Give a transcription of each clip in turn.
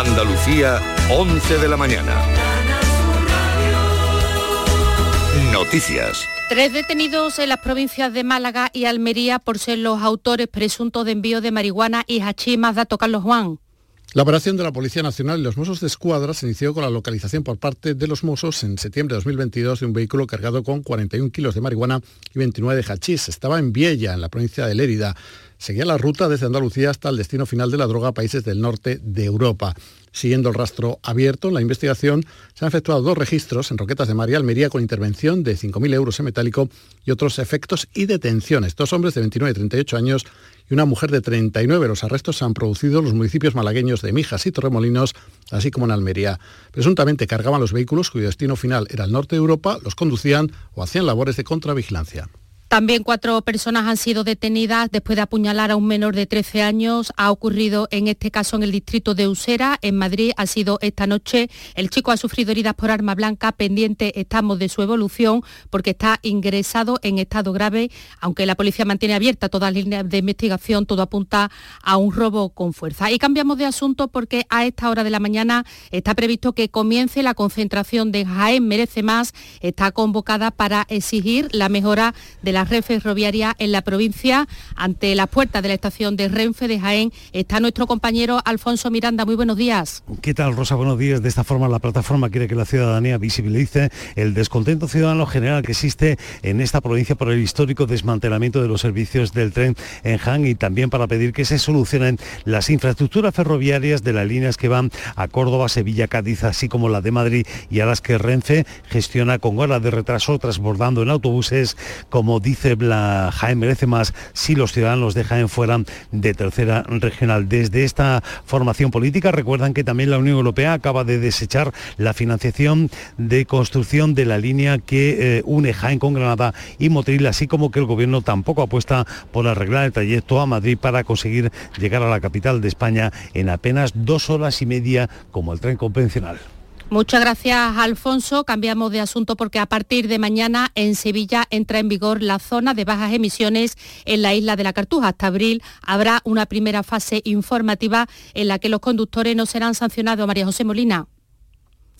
Andalucía, 11 de la mañana. Noticias. Tres detenidos en las provincias de Málaga y Almería por ser los autores presuntos de envío de marihuana y hachís. Más datos, Carlos Juan. La operación de la Policía Nacional y los Mossos de Escuadra se inició con la localización por parte de los Mossos en septiembre de 2022 de un vehículo cargado con 41 kilos de marihuana y 29 de hachís. Estaba en Viella, en la provincia de Lérida. Seguía la ruta desde Andalucía hasta el destino final de la droga a países del norte de Europa. Siguiendo el rastro abierto, en la investigación se han efectuado dos registros en Roquetas de María Almería con intervención de 5.000 euros en metálico y otros efectos y detenciones. Dos hombres de 29 y 38 años y una mujer de 39. Los arrestos se han producido en los municipios malagueños de Mijas y Torremolinos, así como en Almería. Presuntamente cargaban los vehículos cuyo destino final era el norte de Europa, los conducían o hacían labores de contravigilancia. También cuatro personas han sido detenidas después de apuñalar a un menor de 13 años. Ha ocurrido en este caso en el distrito de Usera, en Madrid. Ha sido esta noche. El chico ha sufrido heridas por arma blanca. Pendiente estamos de su evolución porque está ingresado en estado grave. Aunque la policía mantiene abierta todas las líneas de investigación, todo apunta a un robo con fuerza. Y cambiamos de asunto porque a esta hora de la mañana está previsto que comience la concentración de Jaén Merece Más. Está convocada para exigir la mejora de la la red ferroviaria en la provincia. Ante las puertas de la estación de Renfe de Jaén está nuestro compañero Alfonso Miranda. Muy buenos días. ¿Qué tal, Rosa? Buenos días. De esta forma, la plataforma quiere que la ciudadanía visibilice el descontento ciudadano general que existe en esta provincia por el histórico desmantelamiento de los servicios del tren en Jaén y también para pedir que se solucionen las infraestructuras ferroviarias de las líneas que van a Córdoba, Sevilla, Cádiz, así como la de Madrid y a las que Renfe gestiona con horas de retraso transbordando en autobuses como dice la Jaén merece más si los ciudadanos de Jaén fueran de tercera regional. Desde esta formación política recuerdan que también la Unión Europea acaba de desechar la financiación de construcción de la línea que eh, une Jaén con Granada y Motril, así como que el gobierno tampoco apuesta por arreglar el trayecto a Madrid para conseguir llegar a la capital de España en apenas dos horas y media como el tren convencional. Muchas gracias, Alfonso. Cambiamos de asunto porque a partir de mañana en Sevilla entra en vigor la zona de bajas emisiones en la isla de la Cartuja. Hasta abril habrá una primera fase informativa en la que los conductores no serán sancionados. María José Molina.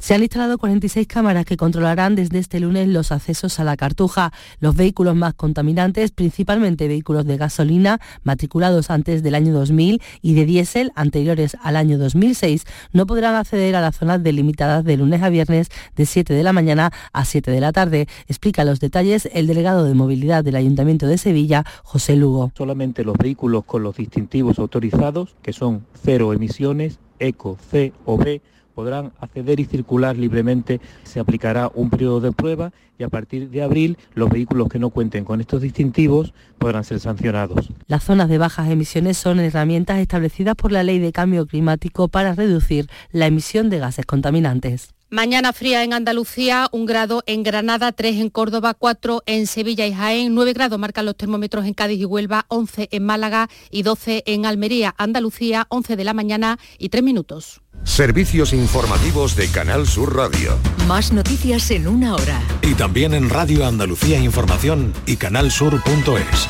Se han instalado 46 cámaras que controlarán desde este lunes los accesos a la Cartuja. Los vehículos más contaminantes, principalmente vehículos de gasolina matriculados antes del año 2000 y de diésel anteriores al año 2006, no podrán acceder a las zonas delimitadas de lunes a viernes de 7 de la mañana a 7 de la tarde. Explica los detalles el delegado de movilidad del Ayuntamiento de Sevilla, José Lugo. Solamente los vehículos con los distintivos autorizados, que son cero emisiones, ECO, C o B, podrán acceder y circular libremente. Se aplicará un periodo de prueba y a partir de abril los vehículos que no cuenten con estos distintivos podrán ser sancionados. Las zonas de bajas emisiones son herramientas establecidas por la Ley de Cambio Climático para reducir la emisión de gases contaminantes. Mañana fría en Andalucía, un grado en Granada, tres en Córdoba, cuatro en Sevilla y Jaén, nueve grados marcan los termómetros en Cádiz y Huelva, once en Málaga y doce en Almería. Andalucía, once de la mañana y tres minutos. Servicios informativos de Canal Sur Radio. Más noticias en una hora. Y también en Radio Andalucía Información y canalsur.es.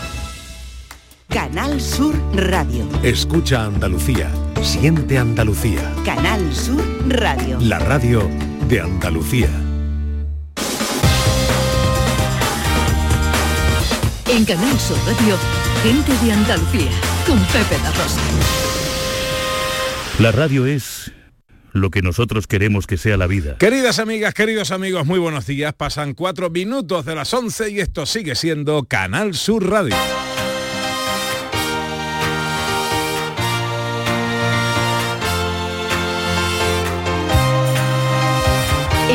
Canal Sur Radio. Escucha Andalucía. Siente Andalucía. Canal Sur Radio. La radio de Andalucía. En Canal Sur Radio, gente de Andalucía, con Pepe La Rosa. La radio es lo que nosotros queremos que sea la vida. Queridas amigas, queridos amigos, muy buenos días. Pasan cuatro minutos de las 11 y esto sigue siendo Canal Sur Radio.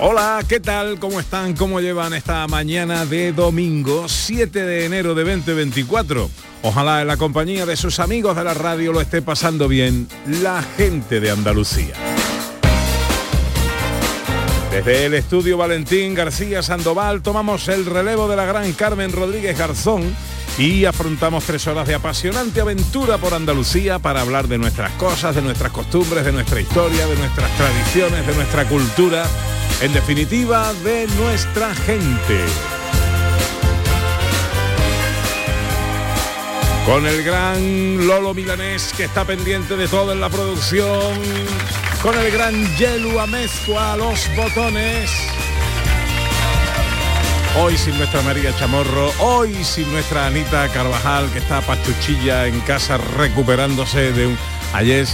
Hola, ¿qué tal? ¿Cómo están? ¿Cómo llevan esta mañana de domingo 7 de enero de 2024? Ojalá en la compañía de sus amigos de la radio lo esté pasando bien la gente de Andalucía. Desde el estudio Valentín García Sandoval tomamos el relevo de la gran Carmen Rodríguez Garzón y afrontamos tres horas de apasionante aventura por Andalucía para hablar de nuestras cosas, de nuestras costumbres, de nuestra historia, de nuestras tradiciones, de nuestra cultura, en definitiva, de nuestra gente. Con el gran Lolo Milanés que está pendiente de todo en la producción. Con el gran Yelu Amezcua a los botones. Hoy sin nuestra María Chamorro, hoy sin nuestra Anita Carvajal que está pachuchilla en casa recuperándose de un ayer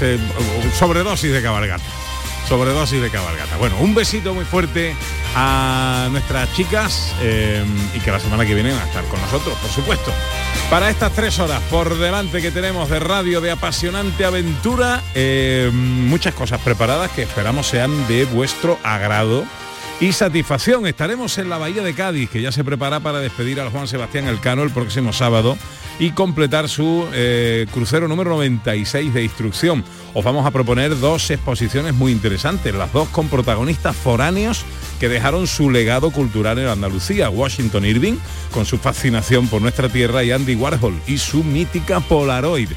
sobredosis de cabalgata. Sobredosis de cabalgata. Bueno, un besito muy fuerte a nuestras chicas eh, y que la semana que viene van a estar con nosotros, por supuesto. Para estas tres horas por delante que tenemos de radio de apasionante aventura, eh, muchas cosas preparadas que esperamos sean de vuestro agrado y satisfacción. Estaremos en la Bahía de Cádiz, que ya se prepara para despedir al Juan Sebastián Elcano el próximo sábado y completar su eh, crucero número 96 de instrucción. Os vamos a proponer dos exposiciones muy interesantes, las dos con protagonistas foráneos que dejaron su legado cultural en Andalucía, Washington Irving, con su fascinación por nuestra tierra, y Andy Warhol y su mítica Polaroid.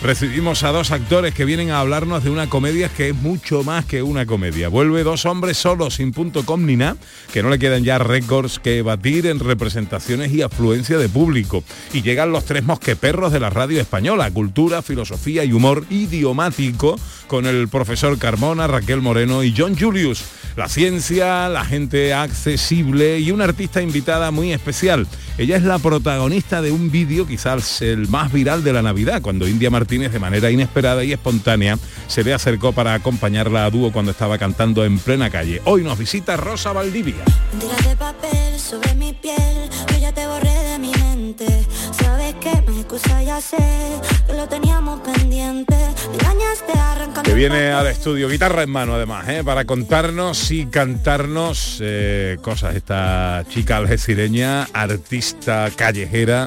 Recibimos a dos actores que vienen a hablarnos de una comedia que es mucho más que una comedia. Vuelve dos hombres solos sin punto com ni nada, que no le quedan ya récords que batir en representaciones y afluencia de público. Y llegan los tres mosqueperros de la radio española, cultura, filosofía y humor idiomático, con el profesor Carmona, Raquel Moreno y John Julius. La ciencia, la gente accesible y una artista invitada muy especial. Ella es la protagonista de un vídeo, quizás el más viral de la Navidad, cuando India Martínez de manera inesperada y espontánea se le acercó para acompañarla a dúo cuando estaba cantando en plena calle. Hoy nos visita Rosa Valdivia. de papel sobre mi piel, yo ya te borré de mi mente. Sabes que me excusa ya sé que lo teníamos pendiente. Me engañaste arrancando. Que viene al estudio, guitarra en mano además, ¿eh? para contarnos y cantarnos eh, cosas. Esta chica algecireña, artista callejera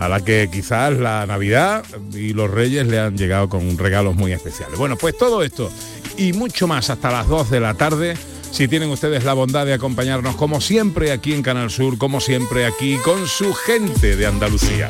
a la que quizás la Navidad y los Reyes le han llegado con regalos muy especiales. Bueno, pues todo esto y mucho más hasta las 2 de la tarde. Si tienen ustedes la bondad de acompañarnos como siempre aquí en Canal Sur, como siempre aquí con su gente de Andalucía.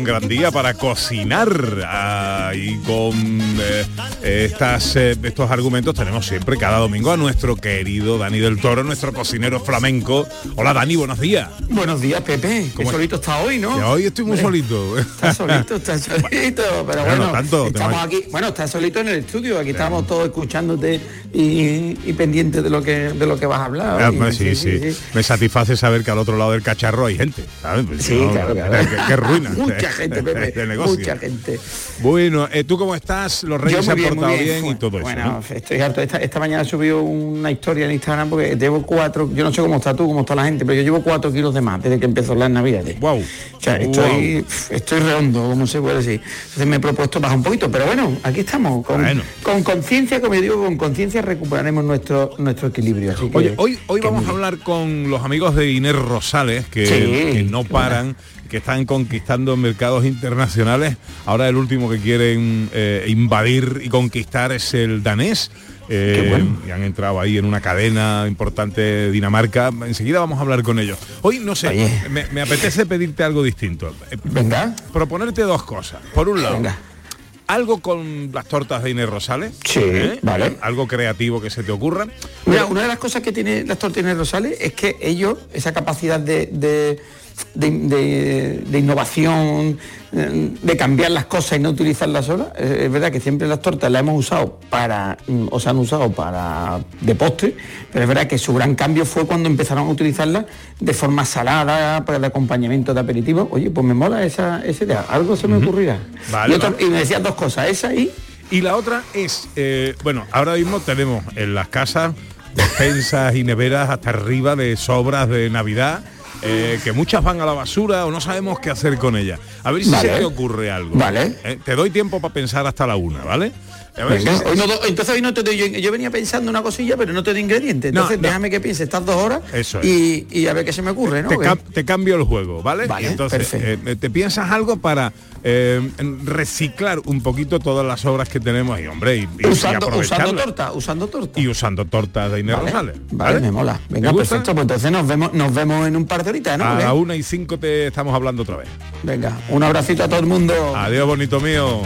Un gran día para cocinar. Y con eh, estas, eh, estos argumentos tenemos siempre cada domingo a nuestro querido Dani del Toro, nuestro cocinero flamenco. Hola Dani, buenos días. Buenos días, Pepe. Qué ¿Cómo solito está hoy, ¿no? Ya hoy estoy muy solito. Está solito, está solito, pero Bueno, bueno, no tanto, estamos aquí, bueno, está solito en el estudio, aquí estamos todos escuchándote y, y pendientes de lo que de lo que vas a hablar. Ah, pues sí, sí, Me satisface saber que al otro lado del cacharro hay gente. ¿sabes? Pues Sí, si no, claro, claro. Qué, qué ruina. Mucha gente, Pepe, de negocio. mucha gente. Bueno, eh, ¿tú cómo estás? Los reyes se han bien, muy portado bien, bien. y todo bueno, eso. ¿no? estoy harto. Esta, esta mañana subió una historia en Instagram porque llevo cuatro, yo no sé cómo está tú, cómo está la gente, pero yo llevo cuatro kilos de más desde que empezó las navidades. Wow. O sea, estoy, estoy redondo, como se puede decir. Entonces me he propuesto bajar un poquito, pero bueno, aquí estamos. Con Bueno. con conciencia, como yo digo, con conciencia recuperaremos nuestro nuestro equilibrio. Así que, Oye, hoy, hoy que vamos a hablar con los amigos de Inés Rosales, que, Sí, que no paran, que están conquistando mercados internacionales. Ahora el último que quieren eh, invadir y conquistar es el danés. Eh, y han entrado ahí en una cadena importante de Dinamarca. Enseguida vamos a hablar con ellos. Hoy, no sé, me, me apetece pedirte algo distinto. Eh, Venga. Proponerte dos cosas. Por un lado, Venga. algo con las tortas de Inés Rosales. Sí, ¿eh? vale. Algo creativo que se te ocurra. Mira, una de las cosas que tiene las tortines Rosales es que ellos, esa capacidad de, de, de- de- de innovación, eh, de cambiar las cosas y no utilizarlas solas, eh, es verdad que siempre las tortas las hemos usado para, mm, o se han usado para de postre, pero es verdad que su gran cambio fue cuando empezaron a utilizarlas de forma salada, para el acompañamiento de aperitivo. Oye, pues me mola esa, esa idea, algo se me ocurrirá. Vale, y, otra- vale. y me decías dos cosas, esa y... Y la otra es, eh, bueno, ahora mismo tenemos en las casas despensas y neveras hasta arriba de sobras de Navidad eh, que muchas van a la basura o no sabemos qué hacer con ellas. A ver si se te ocurre algo. Vale. Eh, te doy tiempo para pensar hasta la una, ¿vale? Entonces hoy no te doy, yo, venía pensando una cosilla, pero no te doy ingredientes. Entonces déjame que piense estas dos horas y, a ver qué se me ocurre, ¿no? Te, cambio el juego, ¿vale? Vale, entonces eh, te piensas algo para eh, reciclar un poquito todas las obras que tenemos y hombre y, usando, usando torta, usando torta. Y usando tortas de Inés Rosales. Vale, me mola. Venga, perfecto, pues entonces nos vemos, nos vemos en un par de horitas, ¿no? A la una y cinco te estamos hablando otra vez. Venga, un abracito a todo el mundo. Adiós, bonito mío.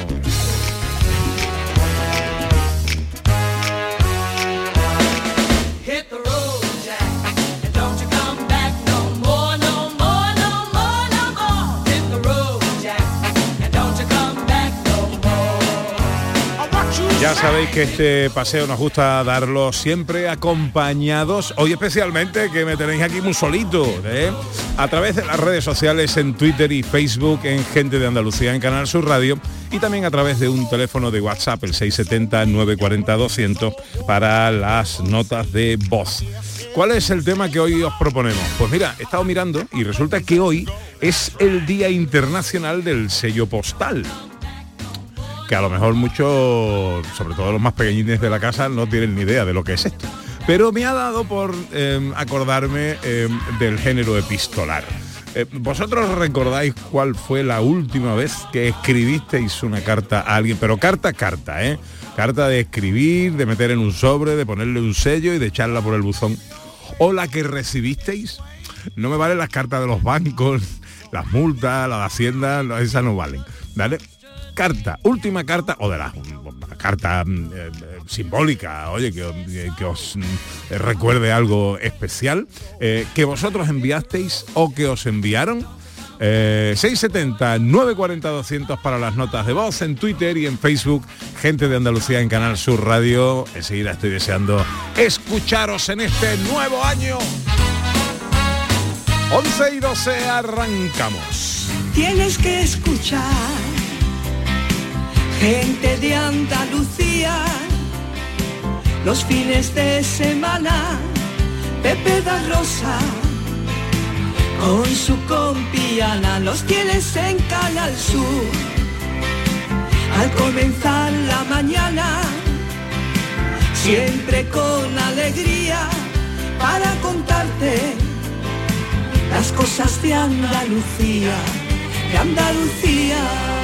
Sabéis que este paseo nos gusta darlo siempre acompañados, hoy especialmente que me tenéis aquí muy solito, ¿eh? a través de las redes sociales en Twitter y Facebook en Gente de Andalucía en Canal Sur Radio y también a través de un teléfono de WhatsApp, el 670-940-200 para las notas de voz. ¿Cuál es el tema que hoy os proponemos? Pues mira, he estado mirando y resulta que hoy es el Día Internacional del Sello Postal que a lo mejor muchos, sobre todo los más pequeñines de la casa, no tienen ni idea de lo que es esto. Pero me ha dado por em, acordarme em, del género epistolar. Eh, ¿Vosotros recordáis cuál fue la última vez que escribisteis una carta a alguien? Pero carta, carta, ¿eh? Carta de escribir, de meter en un sobre, de ponerle un sello y de echarla por el buzón. ¿O la que recibisteis? No me valen las cartas de los bancos, las multas, la de Hacienda, esas no valen. ¿Vale? Carta, última carta, o de la, carta mm, eh, simbólica, oye, que, os mm, recuerde algo especial, eh, que vosotros enviasteis o que os enviaron. 670 940 200 para las notas de voz en Twitter y en Facebook gente de Andalucía en Canal Sur Radio. Enseguida estoy deseando escucharos en este nuevo año. 11 y 12 arrancamos. Tienes que escuchar gente de Andalucía, los fines de semana, Pepe da Rosa, con su compiana, los tienes en Canal Sur. Al comenzar la mañana, siempre con alegría, para contarte las cosas de Andalucía, de Andalucía.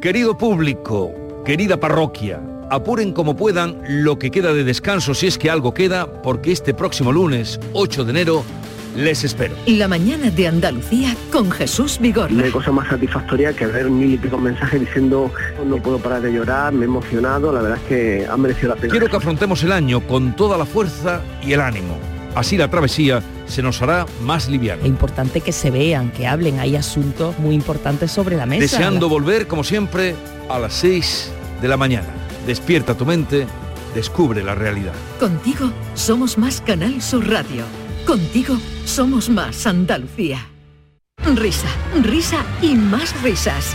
Querido público, querida parroquia, apuren como puedan lo que queda de descanso si es que algo queda, porque este próximo lunes, 8 de enero, les espero. La mañana de Andalucía con Jesús Vigor. No hay cosa más satisfactoria que ver mil y pico mensajes diciendo no puedo parar de llorar, me he emocionado, la verdad es que han merecido la pena. Quiero que afrontemos el año con toda la fuerza y el ánimo Así la travesía se nos hará más liviana. Es importante que se vean, que hablen, hay asuntos muy importantes sobre la mesa. Deseando volver, como siempre, a las 6 de la mañana. Despierta tu mente, descubre la realidad. Contigo somos más Canal Sur Radio. Contigo somos más Andalucía. Risa, risa y más risas.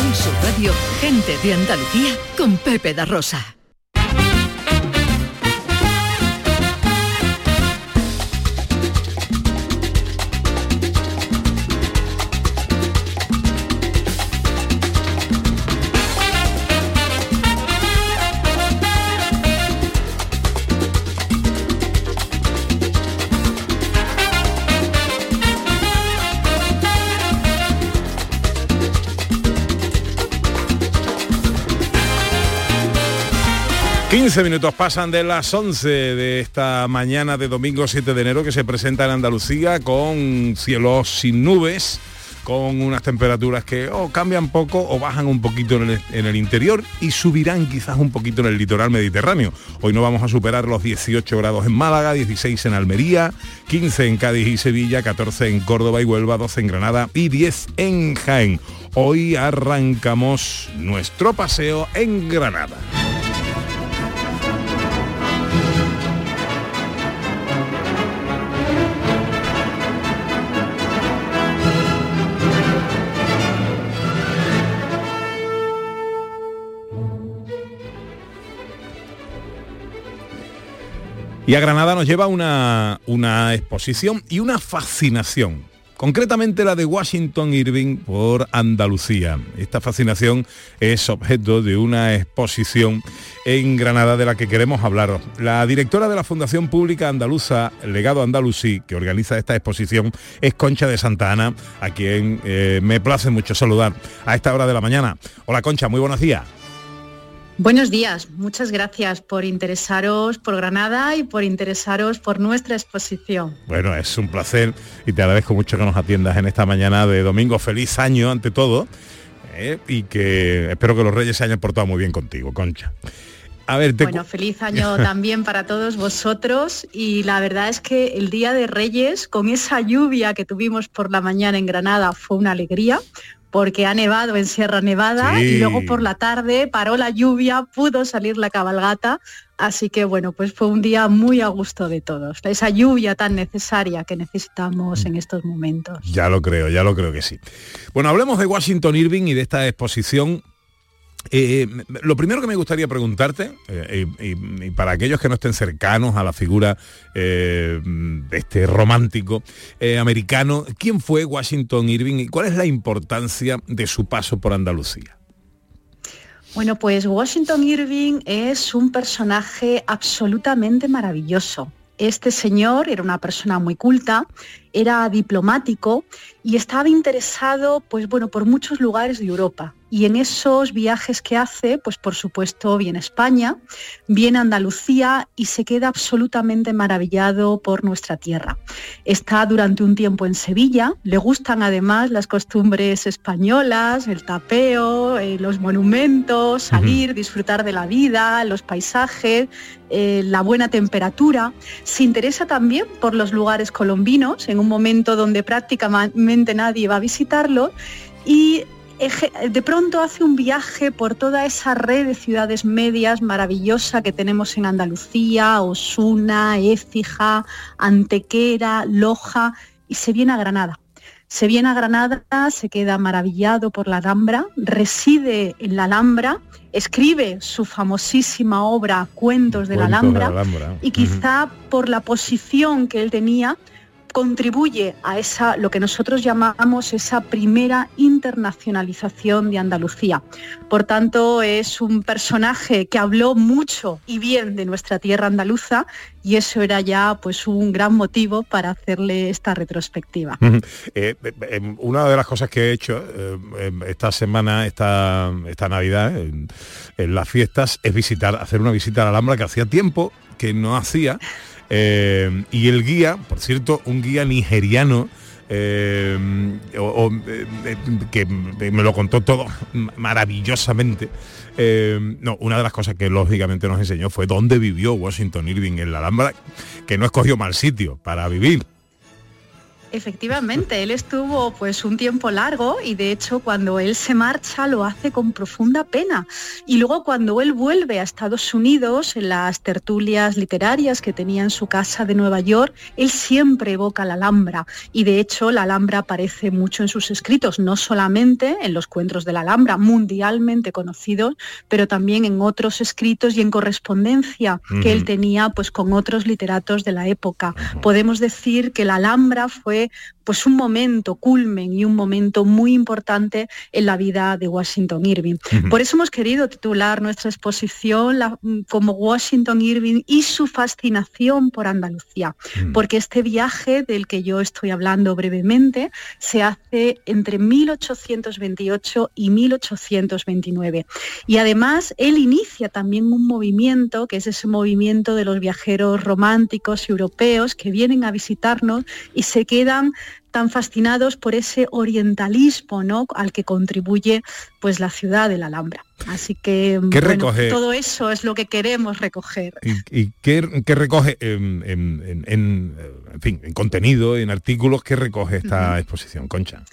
Sur Radio, gente de Andalucía con Pepe da Rosa. 15 minutos pasan de las 11 de esta mañana de domingo 7 de enero que se presenta en Andalucía con cielos sin nubes, con unas temperaturas que o cambian poco o bajan un poquito en el, en el, interior y subirán quizás un poquito en el litoral mediterráneo. Hoy no vamos a superar los 18 grados en Málaga, 16 en Almería, 15 en Cádiz y Sevilla, 14 en Córdoba y Huelva, 12 en Granada y 10 en Jaén. Hoy arrancamos nuestro paseo en Granada. Y a Granada nos lleva una, una exposición y una fascinación concretamente la de Washington Irving por Andalucía. Esta fascinación es objeto de una exposición en Granada de la que queremos hablaros. La directora de la Fundación Pública Andaluza, Legado Andalusí, que organiza esta exposición, es Concha de Santa Ana, a quien eh, me place mucho saludar a esta hora de la mañana. Hola Concha, muy buenos días. Buenos días, muchas gracias por interesaros por Granada y por interesaros por nuestra exposición. Bueno, es un placer y te agradezco mucho que nos atiendas en esta mañana de domingo. Feliz año ante todo eh, y que espero que los reyes se hayan portado muy bien contigo, Concha. A ver, te... Bueno, feliz año también para todos vosotros y la verdad es que el Día de Reyes, con esa lluvia que tuvimos por la mañana en Granada, fue una alegría porque ha nevado en Sierra Nevada sí. y luego por la tarde paró la lluvia, pudo salir la cabalgata, así que bueno, pues fue un día muy a gusto de todos, esa lluvia tan necesaria que necesitamos en estos momentos. Ya lo creo, ya lo creo que sí. Bueno, hablemos de Washington Irving y de esta exposición eh, lo primero que me gustaría preguntarte, eh, y, para aquellos que no estén cercanos a la figura eh, este romántico eh, americano, ¿quién fue Washington Irving y cuál es la importancia de su paso por Andalucía? Bueno, pues Washington Irving es un personaje absolutamente maravilloso. Este señor era una persona muy culta, era diplomático y estaba interesado, pues bueno, por muchos lugares de Europa. Y en esos viajes que hace, pues por supuesto viene España, viene Andalucía y se queda absolutamente maravillado por nuestra tierra. Está durante un tiempo en Sevilla, le gustan además las costumbres españolas, el tapeo, eh, los monumentos, salir, uh -huh. disfrutar de la vida, los paisajes, eh, la buena temperatura. Se interesa también por los lugares colombinos, en un momento donde prácticamente nadie va a visitarlo y de pronto hace un viaje por toda esa red de ciudades medias maravillosa que tenemos en Andalucía, Osuna, Écija, Antequera, Loja, y se viene a Granada. Se viene a Granada, se queda maravillado por la Alhambra, reside en la Alhambra, escribe su famosísima obra Cuentos de, la Alhambra, de la Alhambra, y quizá uh -huh. por la posición que él tenía, contribuye a esa lo que nosotros llamamos esa primera internacionalización de Andalucía. Por tanto, es un personaje que habló mucho y bien de nuestra tierra andaluza y eso era ya pues un gran motivo para hacerle esta retrospectiva. eh, eh, una de las cosas que he hecho eh, esta semana, esta, esta Navidad, en, en las fiestas, es visitar, hacer una visita a la Alhambra que hacía tiempo que no hacía. Eh, y el guía, por cierto, un guía nigeriano, eh, eh, que me lo contó todo maravillosamente. No, una de las cosas que lógicamente nos enseñó fue dónde vivió Washington Irving en la Alhambra, que no escogió mal sitio para vivir. Efectivamente, él estuvo pues un tiempo largo y de hecho cuando él se marcha lo hace con profunda pena. Y luego cuando él vuelve a Estados Unidos en las tertulias literarias que tenía en su casa de Nueva York, él siempre evoca la Alhambra y de hecho la Alhambra aparece mucho en sus escritos, no solamente en los cuentos de la Alhambra, mundialmente conocidos, pero también en otros escritos y en correspondencia que él tenía pues con otros literatos de la época. Podemos decir que la Alhambra fue fue pues un momento culmen y un momento muy importante en la vida de Washington Irving. Por eso hemos querido titular nuestra exposición como Washington Irving y su fascinación por Andalucía, porque este viaje del que yo estoy hablando brevemente se hace entre 1828 y 1829. Y además él inicia también un movimiento, que es ese movimiento de los viajeros románticos europeos que vienen a visitarnos y se quedan tan fascinados por ese orientalismo ¿no? al que contribuye pues la ciudad de la Alhambra. Así que todo eso es lo que queremos recoger. ¿Y, qué, recoge en, fin, en contenido, en artículos, qué recoge esta exposición, Concha?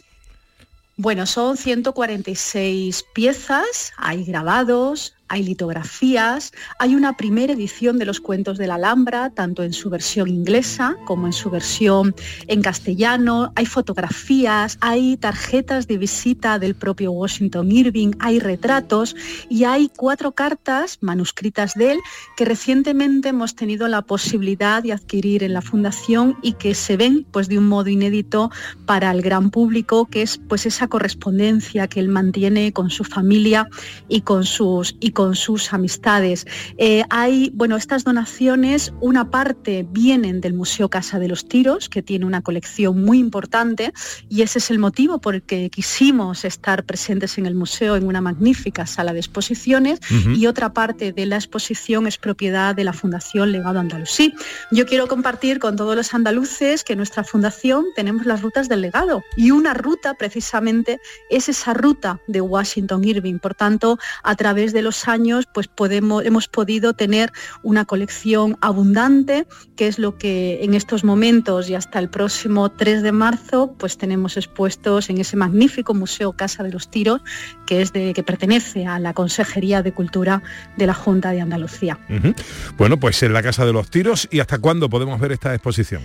Bueno, son 146 piezas, hay grabados, hay litografías, hay una primera edición de los cuentos de la Alhambra, tanto en su versión inglesa como en su versión en castellano, hay fotografías, hay tarjetas de visita del propio Washington Irving, hay retratos y hay cuatro cartas manuscritas de él que recientemente hemos tenido la posibilidad de adquirir en la fundación y que se ven pues de un modo inédito para el gran público, que es pues esa correspondencia que él mantiene con su familia y con sus con sus amistades. Eh, hay, bueno, estas donaciones, una parte vienen del Museo Casa de los Tiros, que tiene una colección muy importante, y ese es el motivo por el que quisimos estar presentes en el museo en una magnífica sala de exposiciones, y otra parte de la exposición es propiedad de la Fundación Legado Andalusí. Yo quiero compartir con todos los andaluces que en nuestra fundación tenemos las rutas del legado, y una ruta precisamente es esa ruta de Washington Irving. Por tanto, a través de los años pues podemos, hemos podido tener una colección abundante, que es lo que en estos momentos y hasta el próximo 3 de marzo pues tenemos expuestos en ese magnífico Museo Casa de los Tiros, que es de que pertenece a la Consejería de Cultura de la Junta de Andalucía. Bueno, pues en la Casa de los Tiros y hasta cuándo podemos ver esta exposición.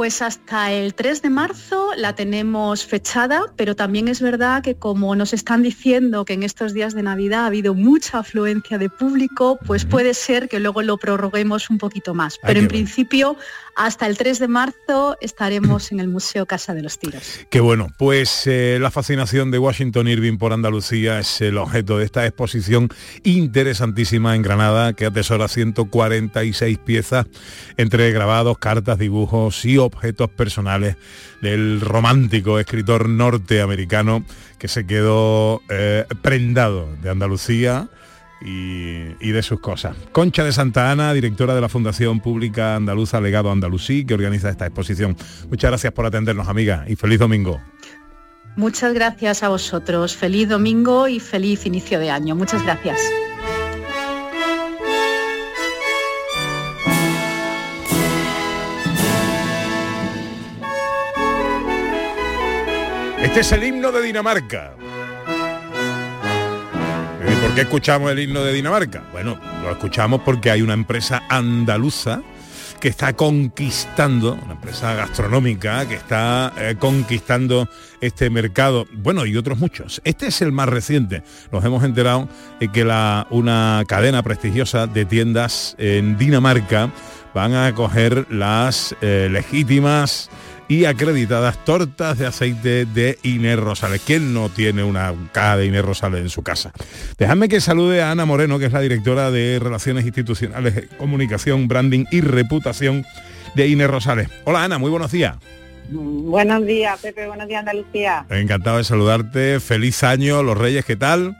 Pues hasta el 3 de marzo la tenemos fechada, pero también es verdad que como nos están diciendo que en estos días de Navidad ha habido mucha afluencia de público, pues puede ser que luego lo prorroguemos un poquito más. Pero en principio hasta el 3 de marzo estaremos en el Museo Casa de los Tiros. Qué bueno, pues eh, la fascinación de Washington Irving por Andalucía es el objeto de esta exposición interesantísima en Granada que atesora 146 piezas entre grabados, cartas, dibujos y objetos personales del romántico escritor norteamericano que se quedó eh, prendado de Andalucía y, de sus cosas. Concha de Santa Ana, directora de la Fundación Pública Andaluza Legado Andalusí, que organiza esta exposición. Muchas gracias por atendernos, amiga, y feliz domingo. Muchas gracias a vosotros. Feliz domingo y feliz inicio de año. Muchas gracias. Este es el himno de Dinamarca. ¿Por qué escuchamos el himno de Dinamarca? Bueno, lo escuchamos porque hay una empresa andaluza que está conquistando, una empresa gastronómica que está eh, conquistando este mercado, bueno, y otros muchos. Este es el más reciente. Nos hemos enterado de que la, una cadena prestigiosa de tiendas en Dinamarca van a acoger las eh, legítimas y acreditadas tortas de aceite de Inés Rosales. ¿Quién no tiene una caja de Inés Rosales en su casa? Dejadme que salude a Ana Moreno, que es la directora de Relaciones Institucionales, Comunicación, Branding y Reputación de Inés Rosales. Hola Ana, muy buenos días. Buenos días, Pepe, buenos días, Andalucía. Encantado de saludarte, feliz año, los Reyes, ¿qué tal?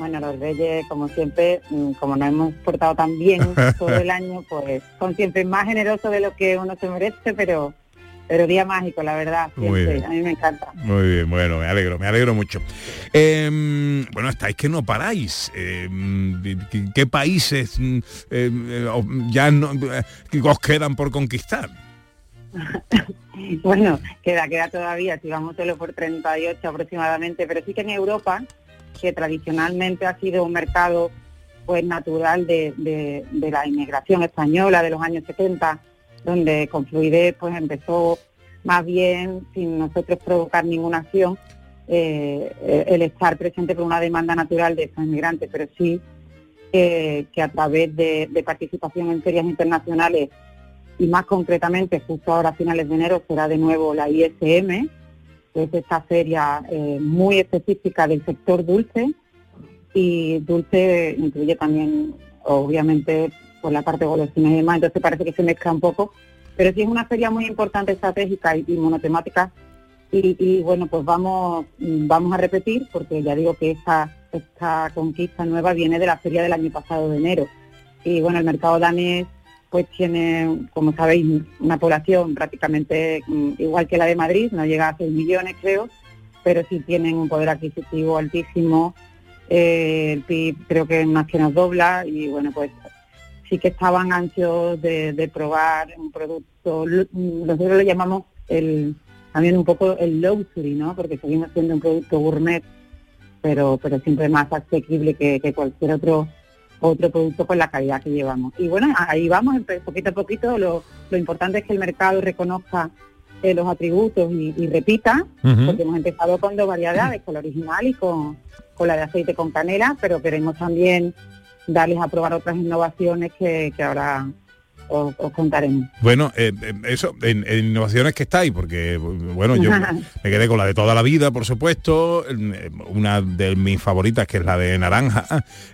Bueno, los Reyes, como siempre, mm, como nos hemos portado tan bien todo el año, pues son siempre más generosos de lo que uno se merece, pero pero día mágico, la verdad. Siempre. A mí me encanta. Muy bien, bueno, me alegro, me alegro mucho. Em, bueno, estáis que no paráis. Em, ¿Qué países em, ya no, os quedan por conquistar? bueno, queda, queda todavía, si vamos solo por 38 aproximadamente, pero sí que en Europa, que tradicionalmente ha sido un mercado pues natural de, de la inmigración española de los años 70, donde con fluidez pues empezó más bien sin nosotros provocar ninguna acción eh, el estar presente por una demanda natural de estos inmigrantes, pero sí que a través de, participación en ferias internacionales y más concretamente justo ahora a finales de enero será de nuevo la ISM, que es esta feria eh, muy específica del sector dulce y dulce incluye también obviamente por la parte golosina y demás, entonces parece que se mezcla un poco, pero sí es una feria muy importante, estratégica y, monotemática. Y, bueno, pues vamos, vamos a repetir porque ya digo que esta, esta conquista nueva viene de la feria del año pasado de enero. Y bueno, el mercado danés pues tiene, como sabéis, una población prácticamente mm, igual que la de Madrid, no llega a 6 millones creo, pero sí tienen un poder adquisitivo altísimo, eh, el PIB creo que más que nos dobla y bueno, pues sí que estaban ansiosos de, de probar un producto, nosotros lo llamamos el también un poco el luxury, ¿no? Porque seguimos siendo un producto gourmet, pero pero siempre más asequible que, que cualquier otro otro producto con la calidad que llevamos. Y bueno, ahí vamos, poquito a poquito, lo, lo importante es que el mercado reconozca eh, los atributos y, y repita, porque hemos empezado con dos variedades, con la original y con, con la de aceite con canela, pero queremos también darles a probar otras innovaciones que, que ahora os, os contaremos. Bueno, eh, eh, eso, en, en innovaciones que estáis, porque, bueno, yo me quedé con la de toda la vida, por supuesto, eh, una de mis favoritas, que es la de naranja,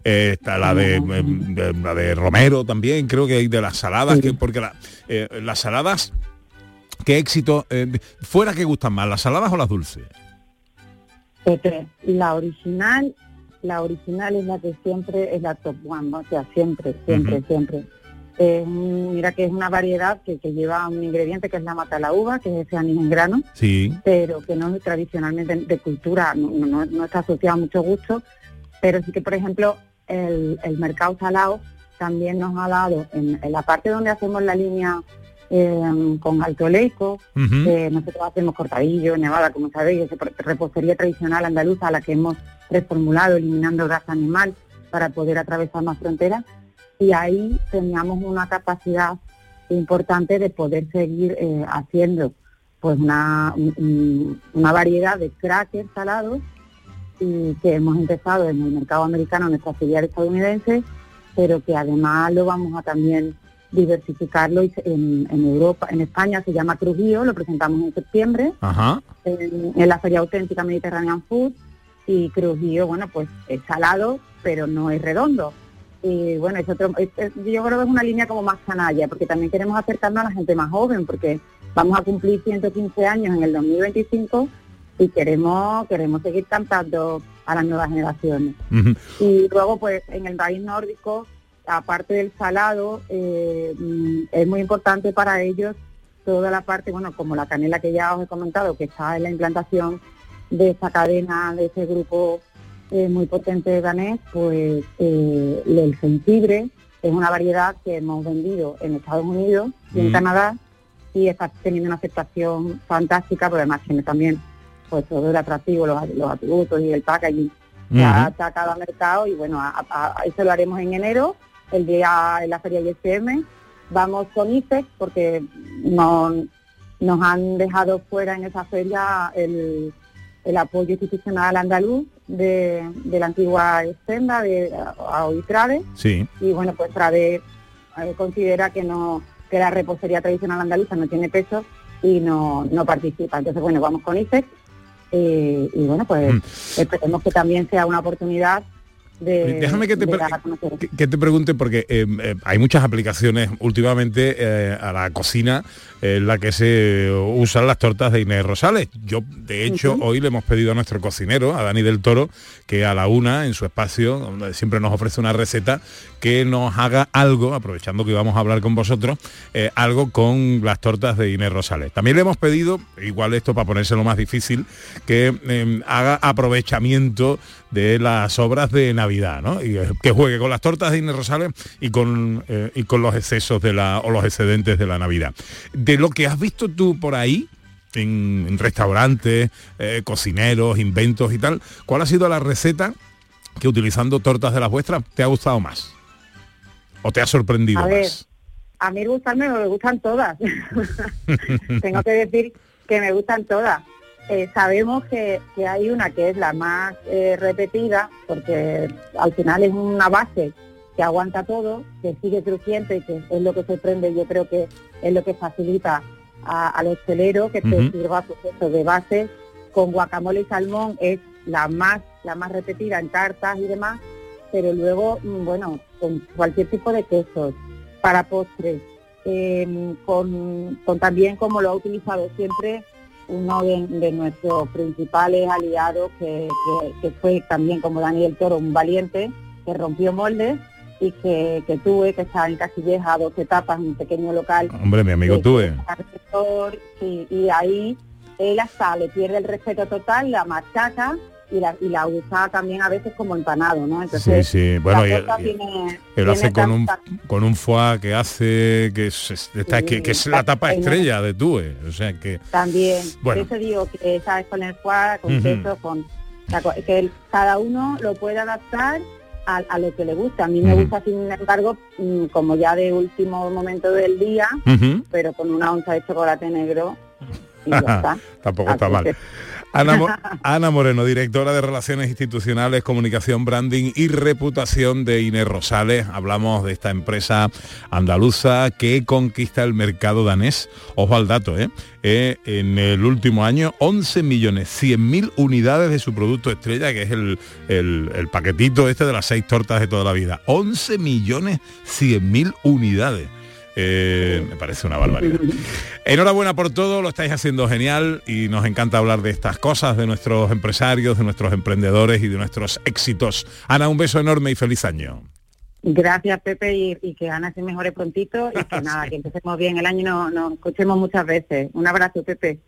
eh, está la de, eh, de- la de romero también, creo que hay de las saladas, que, porque la- eh, las saladas, qué éxito, fuera que gustan más, las saladas o las dulces. La original, la original es la que siempre es la top one, ¿no? o sea, siempre, siempre, siempre. Eh, mira que es una variedad que, que lleva un ingrediente que es la mata la uva, que es ese anís en grano, Sí. pero que no es tradicionalmente de cultura, no, no- no está asociado a mucho gusto, pero sí que, por ejemplo, el, el mercado salado también nos ha dado, en, en la parte donde hacemos la línea eh, con alto leico, Ujú. eh, nosotros hacemos cortadillo, nevada, como sabéis, repostería tradicional andaluza a la que hemos reformulado eliminando grasa animal para poder atravesar más fronteras y ahí teníamos una capacidad importante de poder seguir eh, haciendo pues una, un- un- una variedad de crackers salados y que hemos empezado en el mercado americano, en nuestra filial estadounidense, pero que además lo vamos a también diversificarlo en, en Europa, en España se llama Trujillo, lo presentamos en septiembre Ajá. en, en la Feria Auténtica Mediterranean Food y Crujillo, bueno, pues es salado, pero no es redondo. Y bueno, es otro, es- es- yo creo que es una línea como más canalla, porque también queremos acercarnos a la gente más joven, porque vamos a cumplir 115 años en el 2025 y queremos queremos seguir cantando a las nuevas generaciones. Y luego, pues, en el país nórdico, aparte del salado, eh, mm, es muy importante para ellos toda la parte, bueno, como la canela que ya os he comentado, que está en la implantación de esta cadena, de ese grupo eh, muy potente danés, pues eh, el jengibre es una variedad que hemos vendido en Estados Unidos y en Mm. Canadá y está teniendo una aceptación fantástica, pero además tiene también pues todo el atractivo, los, los atributos y el packaging ha Ujú. atacado al mercado y bueno, a, a- a eso lo haremos en enero, el día en la feria ISM. Vamos con IFEX porque no- nos han dejado fuera en esa feria el, el apoyo institucional andaluz de, de la antigua Extenda, de a, a Oitrade, Sí. y bueno, pues Trade eh, considera que no que la repostería tradicional andaluza no tiene peso y no, no participa. Entonces, bueno, vamos con IFEX eh, y bueno, pues Mm. esperemos que también sea una oportunidad de, Déjame que te que, que te pregunte porque eh, eh, hay muchas aplicaciones últimamente eh, a la cocina en la que se usan las tortas de Inés Rosales. Yo, de hecho, hoy le hemos pedido a nuestro cocinero, a Dani del Toro, que a la una, en su espacio, donde siempre nos ofrece una receta, que nos haga algo, aprovechando que vamos a hablar con vosotros, eh, algo con las tortas de Inés Rosales. También le hemos pedido, igual esto para ponérselo más difícil, que eh, haga aprovechamiento de las obras de Navidad, ¿no? Y eh, que juegue con las tortas de Inés Rosales y con, eh, y con los excesos de la, o los excedentes de la Navidad. De lo que has visto tú por ahí, en, restaurantes, cocineros, inventos y tal, ¿cuál ha sido la receta que utilizando tortas de las vuestras te ha gustado más? ¿O te ha sorprendido A ver, más? a mí gustarme me gustan todas. Tengo que decir que me gustan todas. Eh, sabemos que, que hay una que es la más eh, repetida, porque al final es una base que aguanta todo, que sigue crujiente y que es lo que sorprende yo creo que es lo que facilita a- al hostelero que te Ujú. sirva pues, eso, de base con guacamole y salmón es la más la más repetida en tartas y demás, pero luego, mm, bueno, con cualquier tipo de quesos, para postres, eh, con, con también como lo ha utilizado siempre uno de, de nuestros principales aliados, que, que- que fue también como Daniel Toro, un valiente, que rompió moldes y que, que tuve, que estaba en Casilleja, a 12 tapas, en un pequeño local. Hombre, mi amigo Eh, tuve. sí, y ahí él hasta le pierde el respeto total, la machaca y la, y la usa también a veces como empanado, ¿no? Sí, Entonces, sí. Bueno, la y, tiene- él hace con un, con un foie que hace, que es, es- está- que, que es la tapa estrella de Tue. O sea que... También, Bueno. por eso digo que sabes con el foie, con Ujú. queso, con o sea, co- que cada uno lo puede adaptar a, a lo que le gusta. A mí me gusta, sin embargo, mm, como ya de último momento del día, pero con una onza de chocolate negro y ya está. Tampoco está mal. que- Ana, Mo- Ana Moreno, directora de Relaciones Institucionales, Comunicación, Branding y Reputación de Inés Rosales. Hablamos de esta empresa andaluza que conquista el mercado danés. Ojo al dato, ¿eh? Eh, en el último año, 11 millones 100 mil unidades de su producto estrella, que es el, el- paquetito este de las seis tortas de toda la vida. 11 millones 100 mil unidades. Eh, me parece una barbaridad. Enhorabuena por todo, lo estáis haciendo genial y nos encanta hablar de estas cosas, de nuestros empresarios, de nuestros emprendedores y de nuestros éxitos. Ana, un beso enorme y feliz año. Gracias Pepe y, y que Ana se mejore prontito y que nada, que empecemos bien el año y no- nos escuchemos muchas veces. Un abrazo Pepe.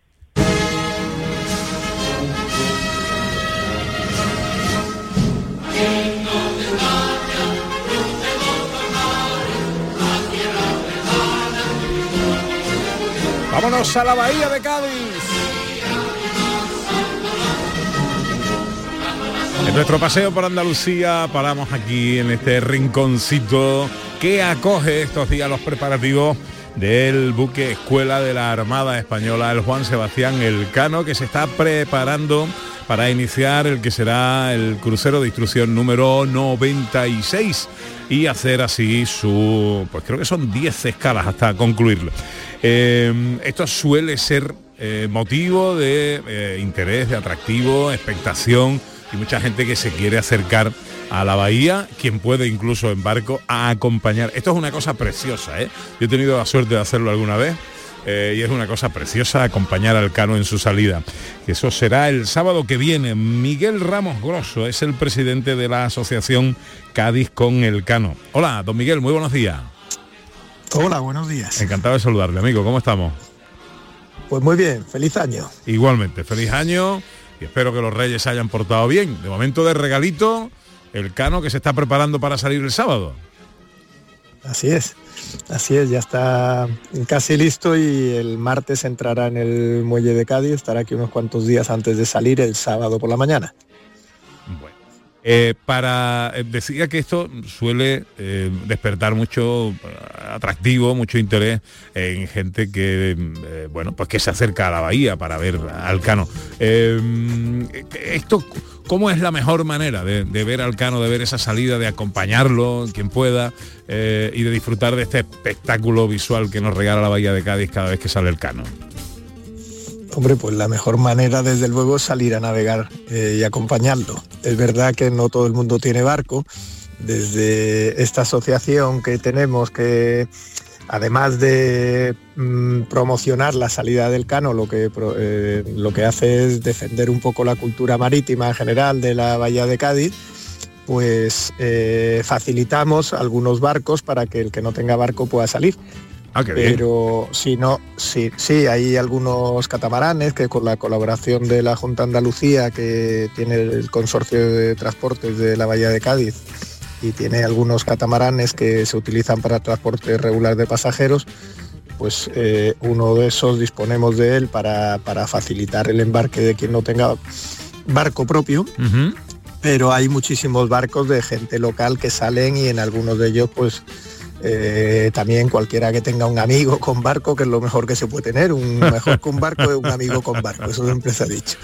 Vámonos a la bahía de Cádiz. En nuestro paseo por Andalucía paramos aquí en este rinconcito que acoge estos días los preparativos del buque escuela de la Armada Española, el Juan Sebastián Elcano, que se está preparando para iniciar el que será el crucero de instrucción número 96 y hacer así su, pues creo que son 10 escalas hasta concluirlo. Eh, esto suele ser eh, motivo de eh, interés, de atractivo, expectación y mucha gente que se quiere acercar a la bahía, quien puede incluso en barco a acompañar. Esto es una cosa preciosa, ¿eh? Yo he tenido la suerte de hacerlo alguna vez. Eh, y es una cosa preciosa acompañar al Cano en su salida. Eso será el sábado que viene. Miguel Ramos Grosso es el presidente de la asociación Cádiz con el Cano. Hola, don Miguel, muy buenos días. Hola, buenos días. Encantado de saludarle, amigo. ¿Cómo estamos? Pues muy bien, feliz año. Igualmente, feliz año y espero que los reyes se hayan portado bien. De momento de regalito, el Cano que se está preparando para salir el sábado. Así es, así es, ya está casi listo y el martes entrará en el muelle de Cádiz, estará aquí unos cuantos días antes de salir el sábado por la mañana. Eh, para eh, decía que esto suele eh, despertar mucho atractivo, mucho interés en gente que bueno pues que se acerca a la bahía para ver al Cano. Esto cómo es la mejor manera de, de ver al Cano, de ver esa salida, de acompañarlo quien pueda y de disfrutar de este espectáculo visual que nos regala la bahía de Cádiz cada vez que sale el Cano. Hombre, pues la mejor manera desde luego es salir a navegar eh, y acompañarlo. Es verdad que no todo el mundo tiene barco. Desde esta asociación que tenemos que además de mm, promocionar la salida del cano, lo que, eh, lo que hace es defender un poco la cultura marítima en general de la bahía de Cádiz, pues eh, facilitamos algunos barcos para que el que no tenga barco pueda salir. Ah. Pero si no, sí, sí, hay algunos catamaranes que con la colaboración de la Junta Andalucía, que tiene el consorcio de transportes de la Bahía de Cádiz, y tiene algunos catamaranes que se utilizan para transporte regular de pasajeros, pues eh, uno de esos disponemos de él para, para facilitar el embarque de quien no tenga barco propio pero hay muchísimos barcos de gente local que salen y en algunos de ellos pues eh, también cualquiera que tenga un amigo con barco, que es lo mejor que se puede tener, un mejor que un barco es un amigo con barco, eso siempre se ha dicho.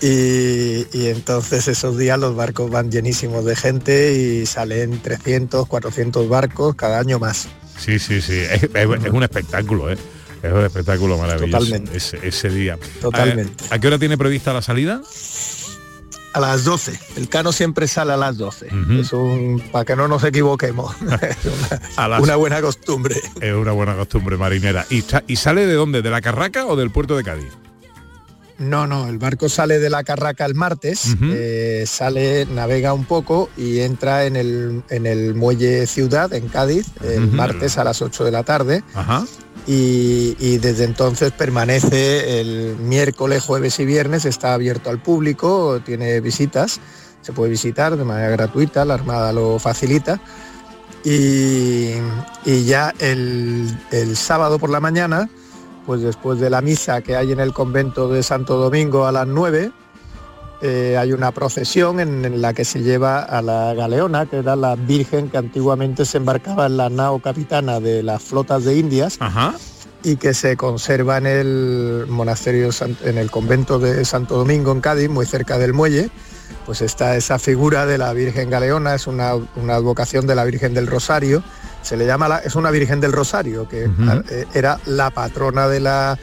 Y, y entonces esos días los barcos van llenísimos de gente y salen 300, 400 barcos cada año más. Sí, sí, sí. Es, es- es un espectáculo, ¿eh? Es un espectáculo maravilloso. Totalmente. Ese, ese día. Totalmente. ¿A, a qué hora tiene prevista la salida? A las 12. El cano siempre sale a las 12. Es un... para que no nos equivoquemos. A las- Una buena costumbre. Es una buena costumbre marinera. ¿Y, ¿Y sale de dónde? ¿De la Carraca o del puerto de Cádiz? No, no, el barco sale de la Carraca el martes, eh, sale, navega un poco y entra en el, en el muelle Ciudad, en Cádiz, el martes a las 8 de la tarde. Y, y desde entonces permanece el miércoles, jueves y viernes, está abierto al público, tiene visitas, se puede visitar de manera gratuita, la Armada lo facilita. Y, y ya el, el sábado por la mañana, pues después de la misa que hay en el convento de Santo Domingo a las 9, eh, hay una procesión en, en la que se lleva a la galeona, que era la Virgen que antiguamente se embarcaba en la nao capitana de las flotas de Indias y que se conserva en el monasterio, en el convento de Santo Domingo en Cádiz, muy cerca del muelle. Pues está esa figura de la Virgen Galeona, es una, una advocación de la Virgen del Rosario. Se le llama, la- es una Virgen del Rosario, que eh, era la patrona de, la,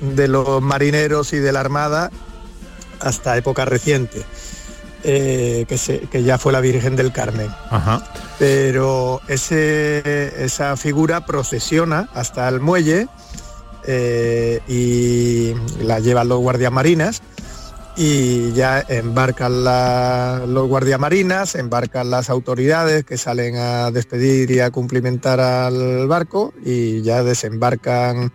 de los marineros y de la Armada hasta época reciente, eh, que, se- que ya fue la Virgen del Carmen. Ajá. Pero ese, esa figura procesiona hasta el muelle eh, y la llevan los guardias marinas y ya embarcan la- los guardiamarinas, embarcan las autoridades que salen a despedir y a cumplimentar al barco y ya desembarcan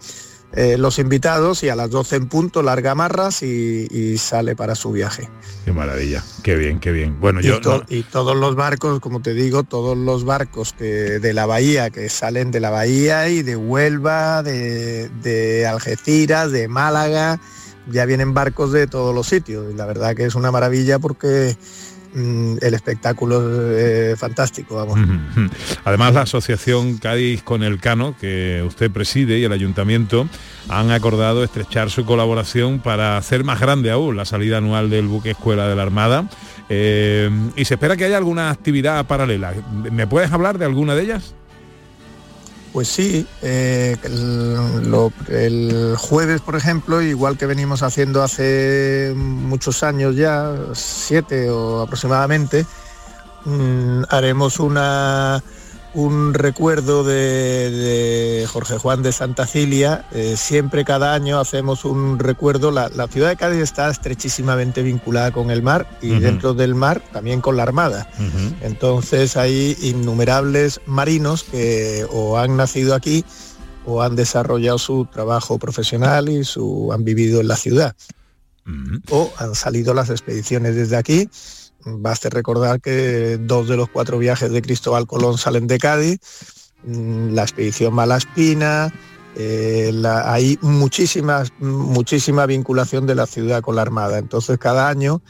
eh, los invitados y a las 12 en punto larga amarras y, y sale para su viaje. Qué maravilla. Qué bien, qué bien. Bueno, Y, yo to- no- y todos los barcos, como te digo, todos los barcos que de la bahía, que salen de la bahía y de Huelva, de, de Algeciras, de Málaga, ya vienen barcos de todos los sitios. Y la verdad que es una maravilla porque mm, el espectáculo es eh, fantástico. Además, la asociación Cádiz con el Cano, que usted preside, y el ayuntamiento han acordado estrechar su colaboración para hacer más grande aún la salida anual del buque escuela de la Armada. Eh, y se espera que haya alguna actividad paralela. ¿Me puedes hablar de alguna de ellas? Pues sí, eh, el, jueves, por ejemplo, igual que venimos haciendo hace muchos años ya, siete o aproximadamente, mm, haremos una, un recuerdo de, de Jorge Juan de Santa Cilia. Eh, siempre cada año hacemos un recuerdo. La, la ciudad de Cádiz está estrechísimamente vinculada con el mar y dentro del mar también con la Armada. Entonces hay innumerables marinos que o han nacido aquí o han desarrollado su trabajo profesional y su, han vivido en la ciudad. O han salido las expediciones desde aquí. Baste recordar que dos de los cuatro viajes de Cristóbal Colón salen de Cádiz. Mm, La expedición Malaspina, eh, la- hay muchísima vinculación de la ciudad con la Armada. Entonces cada año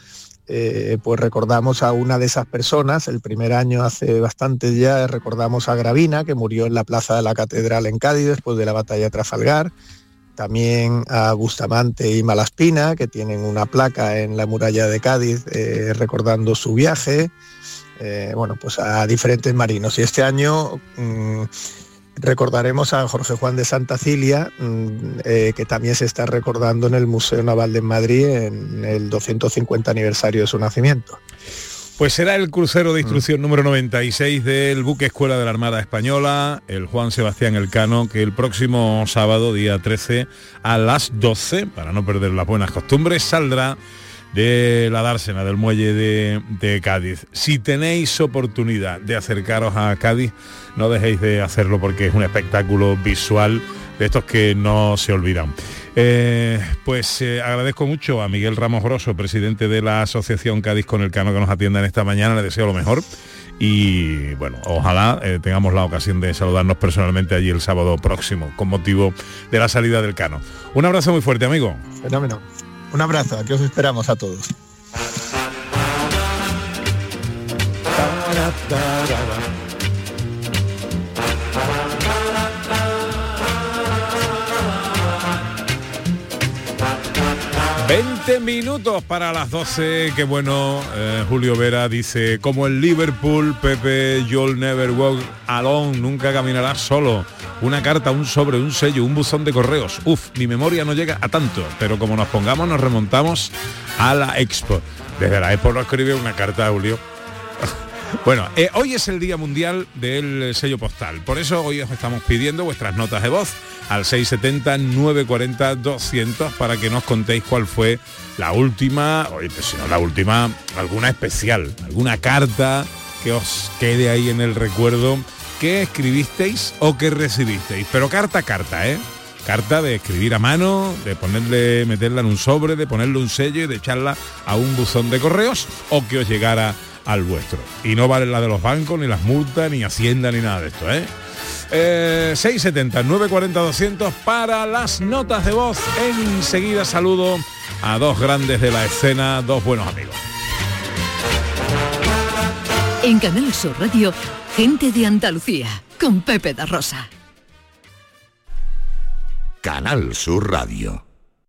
eh, pues recordamos a una de esas personas. El primer año hace bastante ya recordamos a Gravina, que murió en la plaza de la Catedral en Cádiz después de la batalla de Trafalgar. También a Bustamante y Malaspina, que tienen una placa en la muralla de Cádiz eh, recordando su viaje. Eh, bueno, pues a diferentes marinos. Y este año mm, recordaremos a Jorge Juan de Santa Cilia, mm, eh, que también se está recordando en el Museo Naval de Madrid en el 250 aniversario de su nacimiento. Pues será el crucero de instrucción número 96 del buque Escuela de la Armada Española, el Juan Sebastián Elcano, que el próximo sábado, día 13, a las 12, para no perder las buenas costumbres, saldrá de la dársena del muelle de, de Cádiz. Si tenéis oportunidad de acercaros a Cádiz, no dejéis de hacerlo porque es un espectáculo visual de estos que no se olvidan. Eh, pues eh, agradezco mucho a Miguel Ramos Grosso, presidente de la Asociación Cádiz con el Cano que nos atienda en esta mañana, le deseo lo mejor y bueno, ojalá eh, tengamos la ocasión de saludarnos personalmente allí el sábado próximo con motivo de la salida del Cano. Un abrazo muy fuerte, amigo. Fenómeno. Un abrazo, aquí os esperamos a todos. 20 minutos para las 12. Qué bueno. eh, Julio Vera dice, como el Liverpool, Pepe, you'll never walk alone, nunca caminarás solo. Una carta, un sobre, un sello, un buzón de correos. Uf, mi memoria no llega a tanto, pero como nos pongamos nos remontamos a la Expo. Desde la Expo no escribe una carta, Julio. Bueno, eh, hoy es el Día Mundial del Sello Postal. Por eso hoy os estamos pidiendo vuestras notas de voz al 670-940-200 para que nos contéis cuál fue la última, oye, pues si no la última, alguna especial, alguna carta que os quede ahí en el recuerdo que escribisteis o que recibisteis. Pero carta a carta, ¿eh? Carta de escribir a mano, de ponerle, meterla en un sobre, de ponerle un sello y de echarla a un buzón de correos o que os llegara al vuestro. Y no vale la de los bancos, ni las multas, ni Hacienda, ni nada de esto, ¿eh? Eh, 670 940 200 para las notas de voz. Enseguida saludo a dos grandes de la escena, dos buenos amigos. En Canal Sur Radio, gente de Andalucía, con Pepe da Rosa. Canal Sur Radio.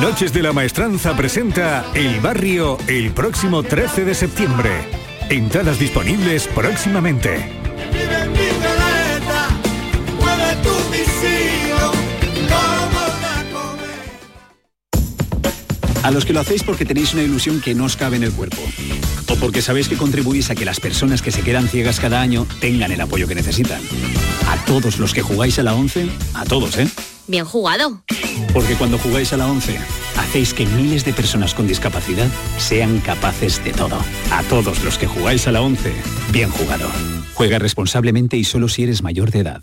Noches de la Maestranza presenta El Barrio el próximo 13 de septiembre. Entradas disponibles próximamente. A los que lo hacéis porque tenéis una ilusión que no os cabe en el cuerpo. O porque sabéis que contribuís a que las personas que se quedan ciegas cada año tengan el apoyo que necesitan. A todos los que jugáis a la 11, a todos, ¿eh? Bien jugado. Porque cuando jugáis a la 11, hacéis que miles de personas con discapacidad sean capaces de todo. A todos los que jugáis a la 11, bien jugado. Juega responsablemente y solo si eres mayor de edad.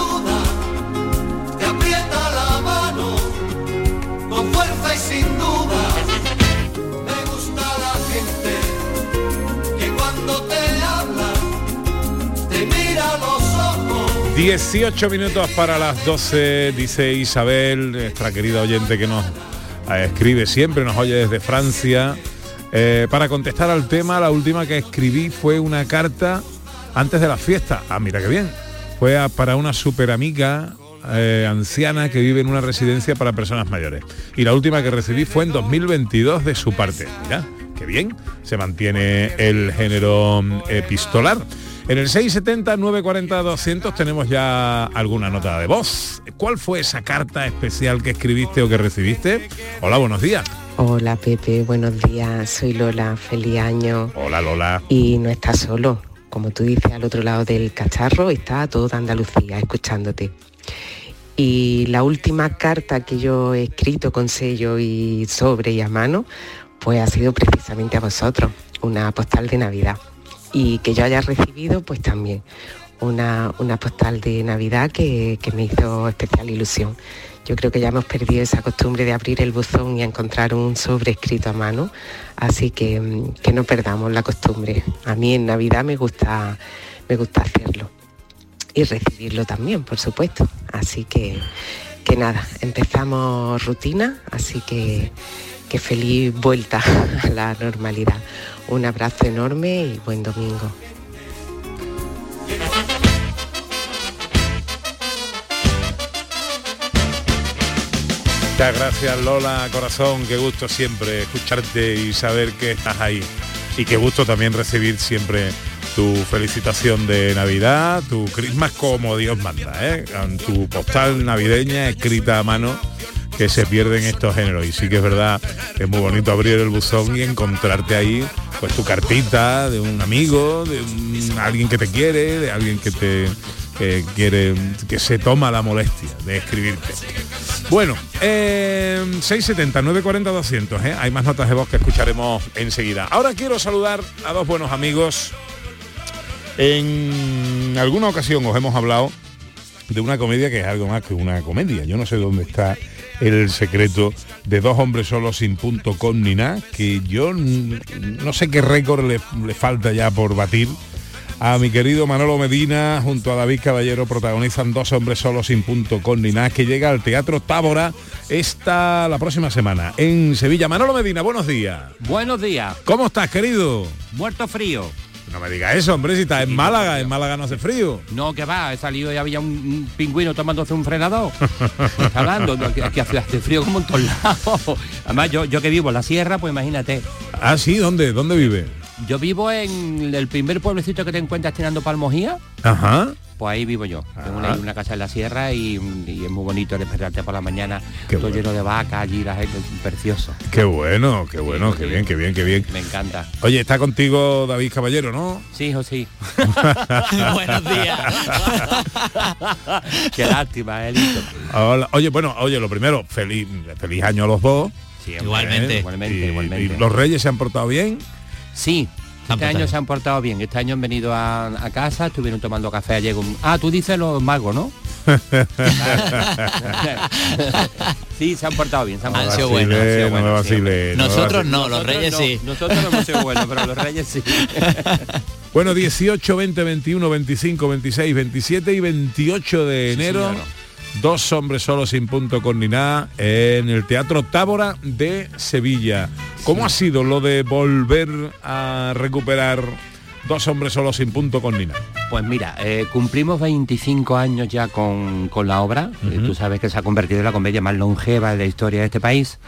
18 minutos para las 12, dice Isabel, nuestra querida oyente que nos eh, escribe siempre, nos oye desde Francia. Eh, para contestar al tema, la última que escribí fue una carta antes de la fiesta. Ah, mira qué bien. Fue para una super amiga eh, anciana que vive en una residencia para personas mayores. Y la última que recibí fue en 2022 de su parte. Mira, qué bien. Se mantiene el género mm, epistolar. En el 670-940-200 tenemos ya alguna nota de voz. ¿Cuál fue esa carta especial que escribiste o que recibiste? Hola, buenos días. Hola Pepe, buenos días, soy Lola, feliz año. Hola Lola. Y no estás solo, como tú dices, al otro lado del cacharro está toda Andalucía escuchándote. Y la última carta que yo he escrito con sello y sobre y a mano, pues ha sido precisamente a vosotros, una postal de Navidad. Y que yo haya recibido, pues también una, una postal de Navidad que, que me hizo especial ilusión. Yo creo que ya hemos perdido esa costumbre de abrir el buzón y encontrar un sobre escrito a mano, así que, mm, que no perdamos la costumbre. A mí en Navidad me gusta, me gusta hacerlo y recibirlo también, por supuesto. Así que, que nada, empezamos rutina, así que, que feliz vuelta a la normalidad. Un abrazo enorme y buen domingo. Muchas gracias Lola, corazón, qué gusto siempre escucharte y saber que estás ahí. Y qué gusto también recibir siempre tu felicitación de Navidad, tu Christmas como Dios manda, ¿eh? Tu postal navideña escrita a mano que se pierden estos géneros. Y sí que es verdad, es muy bonito abrir el buzón y encontrarte ahí pues tu cartita de un amigo, de un- alguien que te quiere, de alguien que te quiere, que se toma la molestia de escribirte. Bueno, eh, 670 940 200, ¿eh? hay más notas de voz que escucharemos enseguida. Ahora quiero saludar a dos buenos amigos. En alguna ocasión os hemos hablado de una comedia que es algo más que una comedia. Yo no sé dónde está el secreto de dos hombres solos sin punto con ni nada, que yo no sé qué récord le, le falta ya por batir. A mi querido Manolo Medina junto a David Caballero protagonizan Dos hombres solos sin punto con ni nada que llega al Teatro Tábora esta la próxima semana en Sevilla. Manolo Medina, buenos días. Buenos días. ¿Cómo estás, querido? Muerto frío. No me digas eso, hombre, si estás en Málaga, en Málaga no hace frío. No, que va, he salido y había un, un pingüino tomándose un frenador. Está hablando, que, hace frío como en todos lados. Además, yo, yo que vivo en la sierra, pues imagínate. Ah, sí, ¿dónde? ¿Dónde vive? Yo vivo en el primer pueblecito que te encuentras tirando Palmojía. Ajá. Pues ahí vivo yo. Tengo una, Ah. una casa en la sierra y, y es muy bonito despertarte por la mañana. Qué todo bueno. lleno de vacas allí, la gente, precioso. Qué bueno, qué bueno, Sí, qué sí. bien, qué bien, qué bien. Me encanta. Oye, está contigo David Caballero, ¿no? Sí, hijo, sí. Buenos días. Qué lástima, Elito. Hola. Oye, bueno, oye, lo primero, feliz, feliz año a los dos. Sí. Igualmente. ¿Eh? Igualmente, Y- igualmente. y los reyes se han portado bien. Sí, este año bien. se han portado bien. Este año han venido a, a casa, estuvieron tomando café ayer con... Ah, tú dices los magos, ¿no? sí, se han portado bien. Se han Han portado sido bien. buenos. Han sido no me buenos, sí, no Nosotros no, los reyes sí. Nosotros no hemos sido buenos, pero los reyes sí. Bueno, 18, 20, 21, 25, 26, 27 y 28 de enero. señor. Dos hombres solos sin punto con ni nada en el Teatro Tábora de Sevilla. ¿Cómo ha sido lo de volver a recuperar dos hombres solos sin punto con ni nada? Pues mira, eh, cumplimos 25 años ya con, con la obra. Eh, tú sabes que se ha convertido en la comedia más longeva de la historia de este país.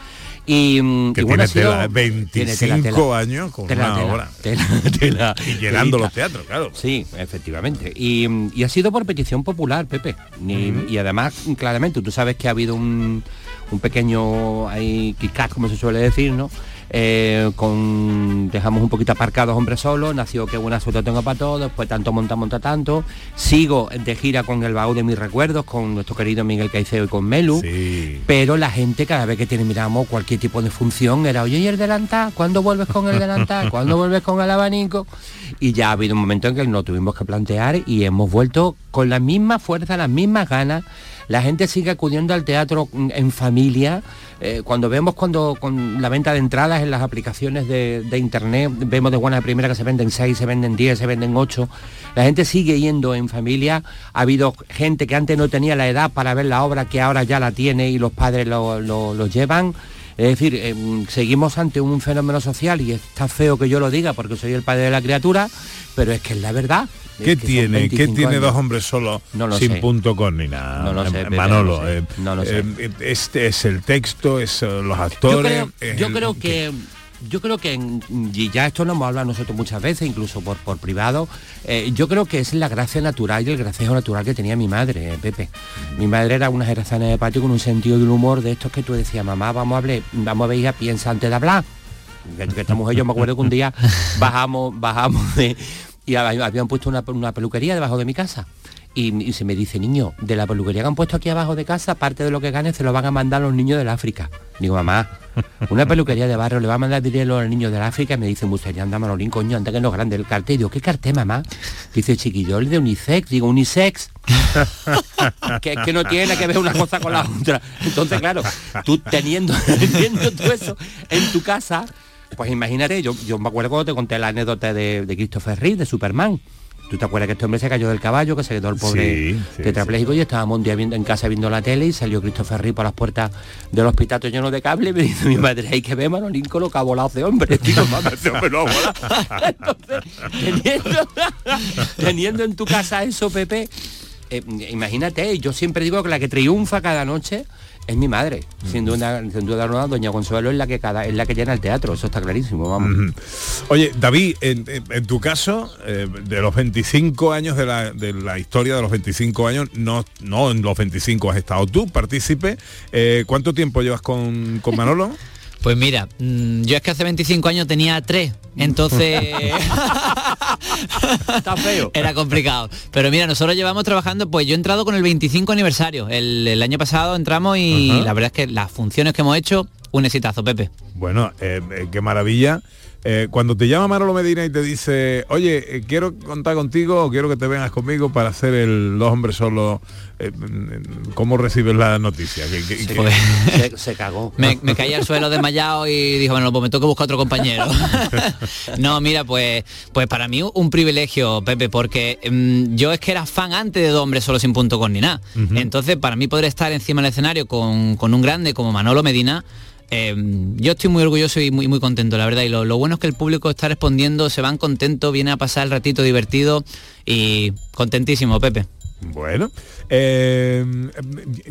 Y, Que y bueno, tiene sido- tela, tiene 25 tela, tela. años con Tela, una obra. Y llenando los teatros, claro. Sí, efectivamente. Y, y ha sido por petición popular, Pepe. Y además, claramente, tú sabes que ha habido un, un pequeño ahí como se suele decir, ¿no? Eh, con dejamos un poquito aparcados hombres solos, nació qué buena suerte tengo para todos, después tanto monta, monta tanto. Sigo de gira con el baúl de mis recuerdos, con nuestro querido Miguel Caicedo y con Melu. Pero la gente cada vez que terminamos cualquier tipo de función era, oye, ¿y el delantal? ¿Cuándo vuelves con el delantal? ¿Cuándo vuelves con el abanico? Y ya ha habido un momento en que lo tuvimos que plantear y hemos vuelto con la misma fuerza, las mismas ganas. La gente sigue acudiendo al teatro en familia. Eh, cuando vemos cuando con la venta de entradas en las aplicaciones de, internet, vemos de buena primera que se venden 6, se venden 10, se venden 8. La gente sigue yendo en familia. Ha habido gente que antes no tenía la edad para ver la obra que ahora ya la tiene y los padres lo, lo- lo llevan. Es decir, em, seguimos ante un fenómeno social y está feo que yo lo diga porque soy el padre de la criatura, pero es que es la verdad. ¿Qué tiene? ¿Qué 25 tiene años. dos hombres solos No lo sin sé. punto con ni nada? No lo sé, Eh, Pepe, Manolo, no lo sé. eh, No lo sé. eh, este es el texto, es los Yo actores. creo, yo el- creo que yo creo que en- y ya esto lo hemos hablado nosotros muchas veces, incluso por, por privado, eh, yo creo que es la gracia natural y el gracejo natural que tenía mi madre, eh, Pepe. Mi madre era una jerezana de patio con un sentido del humor de estos que tú decías, mamá, vamos a hablar, vamos a ver, hija, piensa antes de hablar. Que, que esta mujer, yo me acuerdo que un día bajamos, bajamos de, y hab- habían puesto una, una peluquería debajo de mi casa. Y, y se me dice, niño, de la peluquería que han puesto aquí abajo de casa, parte de lo que gane se lo van a mandar los niños del África. Digo, mamá, una peluquería de barrio le va a mandar dinero a los niños del África y me dice, ya anda Manolín, coño, anda que no grande el cartel. Digo, ¿qué cartel, mamá? Dice, chiquillo, el de unisex. Digo, unisex. que, que no tiene que ver una cosa con la otra. Entonces, claro, tú teniendo, teniendo todo eso en tu casa, pues imagínate, yo, yo me acuerdo cuando te conté la anécdota de, de Christopher Reeve, de Superman. ¿Tú te acuerdas que este hombre se cayó del caballo, que se quedó el pobre Sí, sí, tetrapléjico y estábamos un día viendo, en casa viendo la tele y salió Christopher Reeve por las puertas del hospital todo lleno de cable y me dice mi madre, hay que ver Manolín con lo que ha volado ese hombre. Digo, mamá, ese hombre no ha volado. Entonces, teniendo, teniendo en tu casa eso, Pepe, eh, imagínate, yo siempre digo que la que triunfa cada noche es mi madre. Sin duda, sin duda alguna, doña Consuelo es la que cada, es la que llena el teatro, eso está clarísimo, vamos. Oye, David, en, en- en tu caso, eh, de los 25 años de la, de la historia de los 25 años, no, no en los 25 has estado tú, partícipe. Eh, ¿Cuánto tiempo llevas con, con Manolo? Pues mira, mm, yo es que hace 25 años tenía tres, entonces Está feo. era complicado. Pero mira, nosotros llevamos trabajando, pues yo he entrado con el 25 aniversario. El, el año pasado entramos y la verdad es que las funciones que hemos hecho, un exitazo, Pepe. Bueno, eh, eh, qué maravilla. Eh, cuando te llama Manolo Medina y te dice, oye, eh, quiero contar contigo o quiero que te vengas conmigo para hacer el Dos Hombres Solos, eh, mm, ¿cómo recibes la noticia? ¿Qué- qué- qué- Pues, Se, se cagó. me, me caí al suelo desmayado y dijo, bueno, pues me que buscar otro compañero. no, mira, pues, pues para mí un privilegio, Pepe, porque mm, yo es que era fan antes de Dos Hombres Solo Sin Punto con ni nada. Entonces, para mí poder estar encima del escenario con, con un grande como Manolo Medina, eh, yo estoy muy orgulloso y muy, muy contento, la verdad. Y lo, lo bueno es que el público está respondiendo, se van contentos, viene a pasar el ratito divertido y contentísimo, Pepe. Bueno, eh,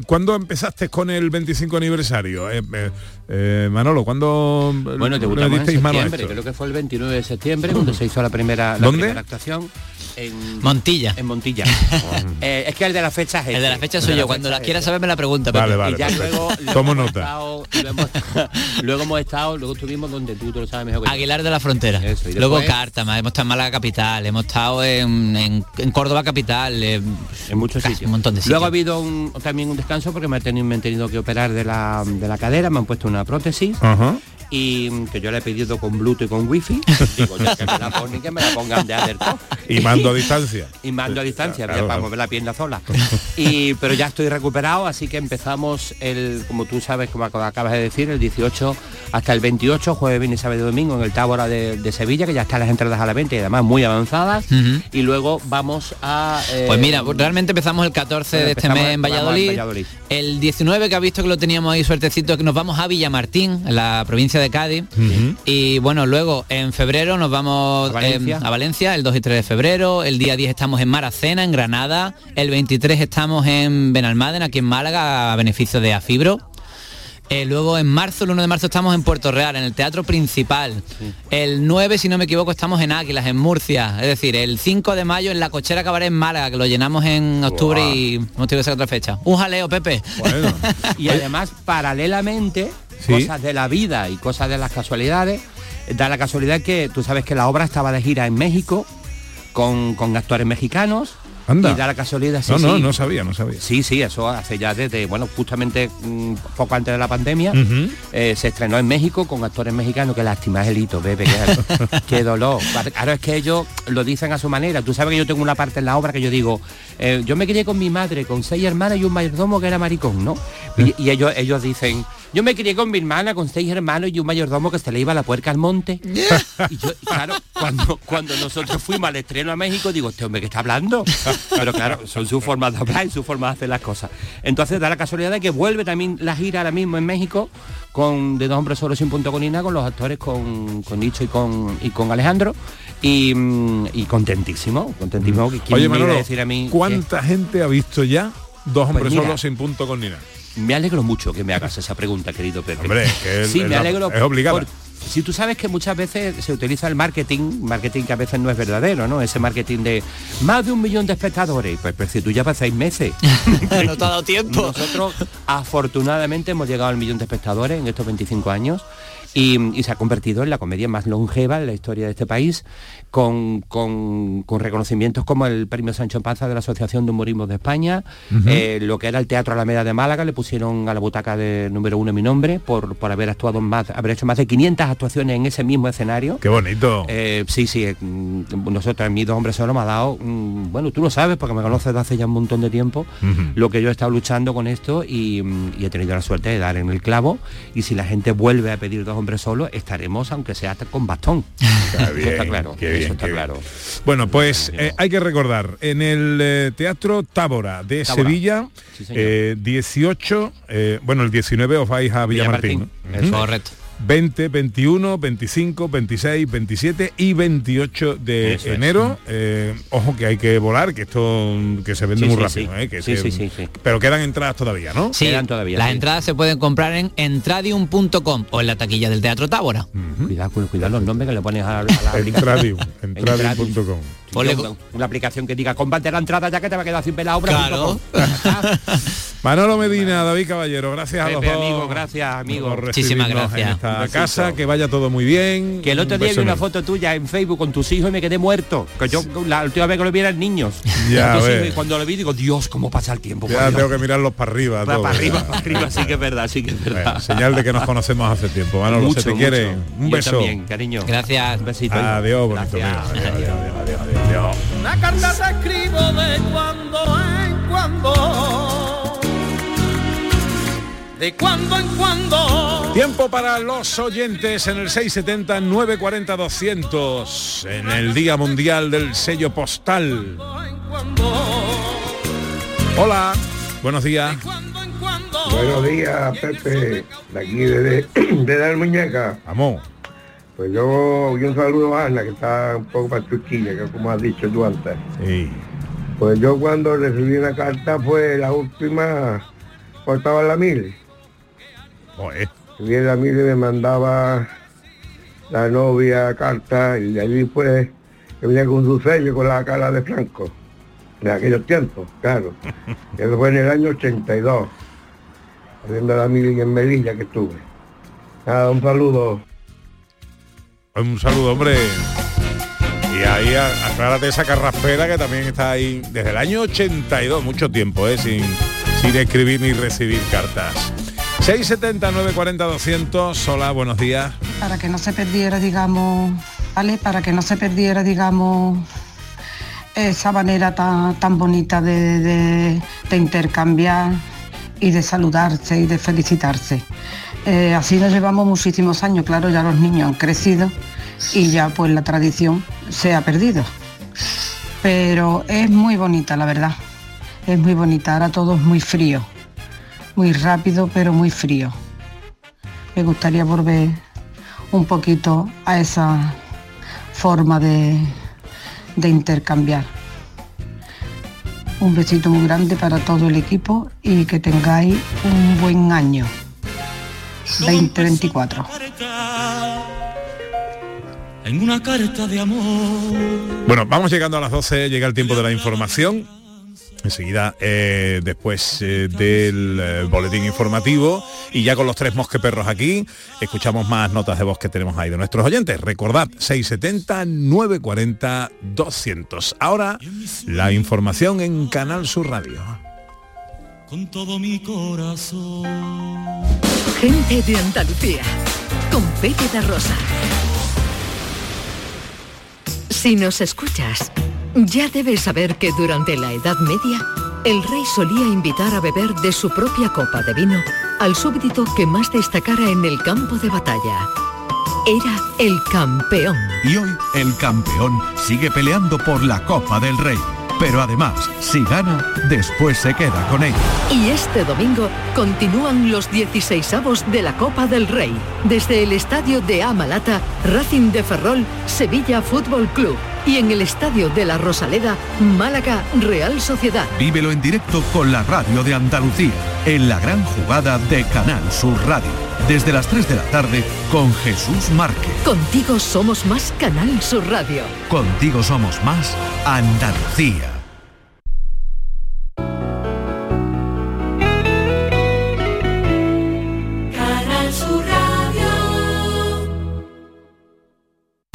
¿cuándo empezaste con el 25 aniversario? Eh, eh, eh, Manolo, ¿cuándo Bueno, le debutamos en disteis mano a septiembre, esto? creo que fue el 29 de septiembre cuando se hizo la primera, la ¿Dónde? primera actuación. En Montilla. En Montilla. Eh, es que el de la fecha es El de la este. fecha soy yo, cuando la quiera este. saber me la pregunta. Vale, vale, y ya luego, Tomo nota. estado- luego, hemos, luego hemos estado, luego estuvimos donde tú, tú lo sabes mejor que yo. Aguilar de la Frontera. Eso, y Luego Cártama, hemos estado en Málaga Capital, hemos estado en, en- en Córdoba Capital, eh, en muchos casi sitios. Un montón de sitios. Luego ha habido un- también un descanso porque me, he tenido, me han tenido que operar de la, de la cadera, me han puesto una prótesis Ajá. Y mm, que yo le he pedido con Bluetooth y con Wi-Fi. Digo, ya que me la ponen, que me la pongan de alerta. Y mando a distancia. y mando a distancia Claro, para claro. mover la pierna sola y pero ya estoy recuperado así que empezamos el como tú sabes como ac- acabas de decir el 18 hasta el 28 jueves viernes sábado y domingo en el Tábora de, de Sevilla que ya están las entradas a la venta y además muy avanzadas y luego vamos a eh, Pues mira, realmente empezamos el 14 bueno, de este mes en Valladolid. Valladolid. El 19 que ha visto que lo teníamos ahí suertecito, que nos vamos a Villamartín, en la provincia de Cádiz. Ujú. Y bueno, luego en febrero nos vamos A Valencia. em, a Valencia, el 2 y 3 de febrero. El día 10 estamos en Maracena, en Granada. El 23 estamos en Benalmádena, aquí en Málaga, a beneficio de Afibro. Eh, luego en marzo, el 1 de marzo estamos en Puerto Real, en el Teatro Principal. El 9, si no me equivoco, estamos en Águilas, en Murcia. Es decir, el 5 de mayo en la Cochera Cabaret en Málaga, que lo llenamos en octubre y hemos tenido que sacar otra fecha. Un jaleo, Pepe. Bueno, y además paralelamente Sí. cosas de la vida y cosas de las casualidades da la casualidad que tú sabes que la obra estaba de gira en México con, con actores mexicanos Anda. y da la casualidad sí, no, no, sí. no sabía, no sabía. Sí, sí, eso hace ya desde, bueno, justamente mm, poco antes de la pandemia, eh, se estrenó en México con actores mexicanos, qué lástima es hito, bebé, qué, qué dolor. Claro, es que ellos lo dicen a su manera. Tú sabes que yo tengo una parte en la obra que yo digo, eh, yo me crié con mi madre, con seis hermanas y un mayordomo que era maricón, ¿no? Y, y ellos, ellos dicen, yo me crié con mi hermana, con seis hermanos y un mayordomo que se le iba la puerca al monte. Y yo, claro, cuando, cuando nosotros fuimos al estreno a México, digo, este hombre que está hablando. Pero claro, son sus formas de hablar y su forma de hacer las cosas. Entonces da la casualidad de que vuelve también la gira ahora mismo en México con de dos hombres solo sin punto con Ina, con los actores con, con Nicho y con y con Alejandro. Y, mm, y contentísimo, contentísimo. ¿Quién Oye, Manolo, decir a mí que- ¿cuánta gente ha visto ya dos hombres mira. solos sin punto con ni nada? Me alegro mucho que me hagas esa pregunta, querido Pepe. Hombre, que sí, es me alegro. es obligada. por- si tú sabes que muchas veces se utiliza el marketing, marketing que a veces no es verdadero, ¿no? Ese marketing de más de un millón de espectadores. Pues, pero si tú ya vas seis meses. no te ha dado tiempo. Nosotros afortunadamente hemos llegado al millón de espectadores en estos 25 años y, y se ha convertido en la comedia más longeva en la historia de este país, con, con- con reconocimientos como el premio Sancho Panza de la Asociación de Humorismo de España, eh, lo que era el Teatro Alameda de Málaga, le pusieron a la butaca de número uno mi nombre por, por haber actuado más, haber hecho más de 500 actuaciones en ese mismo escenario. Qué bonito. Eh, sí, sí, eh, mm, nosotros, mis dos hombres solo me ha dado, mm, bueno, tú lo sabes porque me conoces de hace ya un montón de tiempo, lo que yo he estado luchando con esto y, mm, y he tenido la suerte de dar en el clavo y si la gente vuelve a pedir dos hombres solos, estaremos aunque sea hasta con bastón. Está bien, está claro, eso bien, está claro. Bueno, pues eh, hay que recordar, en el eh, Teatro Tábora de Tábora. Sevilla, Sí, señor. eh, 18, eh, bueno, el 19 os vais a Villamartín. Correcto. 20, 21, 25, 26, 27 y 28 de Eso es. enero. Eh, ojo que hay que volar, que esto que se vende Sí, muy sí, rápido. sí. eh, que Sí, se- sí, sí, sí. Pero quedan entradas todavía, ¿no? Sí, Quedan todavía, las sí. entradas se pueden comprar en entradium.com o en la taquilla del Teatro Tábora. Cuidado, cu- cuidado los nombres que le pones a, a la entradium.com. Ponle una, aplicación que diga combate la entrada ya que te va a quedar sin ver la obra. Claro. Manolo Medina, David Caballero, gracias a los Pepe, dos. amigo, gracias, amigo. por Muchísimas gracias. En esta casa, que vaya todo muy bien. Que el otro día vi una foto tuya en Facebook con tus hijos y me quedé muerto. Que yo la última vez que lo vi eran niños. Ya ves. cuando lo vi digo, Dios, cómo pasa el tiempo. por Ya Dios". tengo que mirarlos para arriba. Va todo, para arriba, para arriba, sí que es verdad, sí que es verdad. Bueno, señal de que nos conocemos hace tiempo. Manolo, Mucho, se te mucho. quiere. Un Yo beso. también, cariño. Gracias. Un besito. Adiós, bonito mío. Gracias. Adiós, adiós, adiós, adiós, adiós. Una carta te escribo de cuando en cuando. De cuando en cuando. Tiempo para los oyentes en el 670 940 200 en el Día Mundial del Sello Postal. Hola, buenos días. Buenos días, Pepe, de aquí de, de la muñeca. Vamos. Pues yo, y un saludo a Ana, que está un poco para Turquía, que como has dicho tú antes. Pues yo cuando recibí una carta fue la última, estaba en la mil. Recibí en la mil y me mandaba la novia carta y de allí pues que venía con su sello con la cara de Franco. De aquellos tiempos, claro. Eso fue en el año 82. Haciendo la mil en Melilla que estuve. Nada, un saludo. Un saludo, hombre. Y ahí aclárate esa carraspera que también está ahí desde el año 82, mucho tiempo, ¿eh? sin, sin escribir ni recibir cartas. 670 940 200, hola, buenos días. para que no se perdiera, digamos. Para que no se perdiera, digamos, esa manera tan, tan bonita de- de intercambiar y de saludarse y de felicitarse. Eh, así nos llevamos muchísimos años, claro, ya los niños han crecido y ya pues la tradición se ha perdido. Pero es muy bonita, la verdad. Es muy bonita, ahora todo es muy frío, muy rápido, pero muy frío. Me gustaría volver un poquito a esa forma de, de intercambiar. Un besito muy grande para todo el equipo y que tengáis un buen año 2024. En una carta de amor. Bueno, vamos llegando a las 12, llega el tiempo de la información. Enseguida, eh, después eh, del eh, boletín informativo y ya con los tres mosqueperros aquí, escuchamos más notas de voz que tenemos ahí de nuestros oyentes. Recordad, 670 940 200. Ahora, la información en Canal Sur Radio. Con todo mi corazón. Gente de Andalucía, con Pepe da Rosa. Si nos escuchas, ya debes saber que durante la Edad Media, el rey solía invitar a beber de su propia copa de vino al súbdito que más destacara en el campo de batalla. Era el campeón. Y hoy el campeón sigue peleando por la Copa del Rey. Pero además, si gana, después se queda con ella. Y este domingo continúan los 16avos de la Copa del Rey. Desde el estadio de Amalata, Racing de Ferrol, Sevilla Fútbol Club. Y en el estadio de la Rosaleda, Málaga Real Sociedad. Vívelo en directo con la radio de Andalucía, en la gran jugada de Canal Sur Radio. Desde las 3 de la tarde con Jesús Márquez. Contigo somos más Canal Sur Radio. Contigo somos más Andalucía.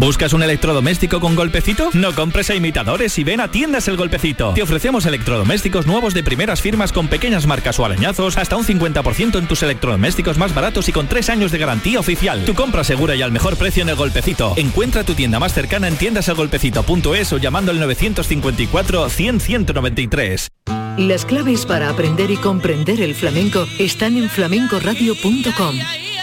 ¿Buscas un electrodoméstico con golpecito? No compres a imitadores y ven a Tiendas El Golpecito. Te ofrecemos electrodomésticos nuevos de primeras firmas con pequeñas marcas o arañazos, hasta un 50% en tus electrodomésticos más baratos y con 3 años de garantía oficial. Tu compra segura y al mejor precio en El Golpecito. Encuentra tu tienda más cercana en tiendaselgolpecito.es o llamando al 954 100 193. Las claves para aprender y comprender el flamenco están en flamencoradio.com.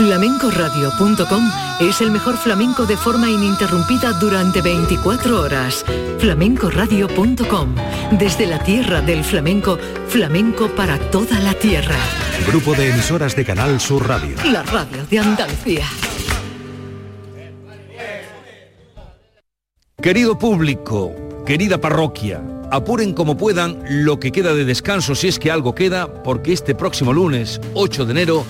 Flamencoradio.com es el mejor flamenco de forma ininterrumpida durante 24 horas. Flamencoradio.com, desde la tierra del flamenco, flamenco para toda la tierra. Grupo de emisoras de Canal Sur Radio. La radio de Andalucía. Querido público, querida parroquia, apuren como puedan lo que queda de descanso si es que algo queda, porque este próximo lunes, 8 de enero,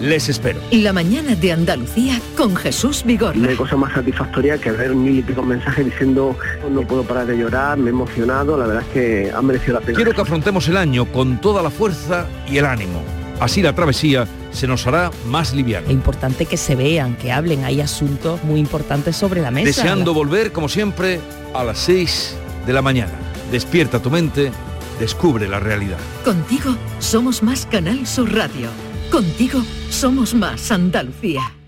les espero. La mañana de Andalucía con Jesús Vigorra. No hay cosa más satisfactoria que ver mil y pico mensajes diciendo no puedo parar de llorar, me he emocionado, la verdad es que ha merecido la pena. Quiero que afrontemos el año con toda la fuerza y el ánimo. Así la travesía se nos hará más liviana. Es importante que se vean, que hablen, hay asuntos muy importantes sobre la mesa. Deseando volver, como siempre, a las 6 de la mañana. Despierta tu mente, descubre la realidad. Contigo somos más Canal Sur Radio. Contigo somos más Andalucía.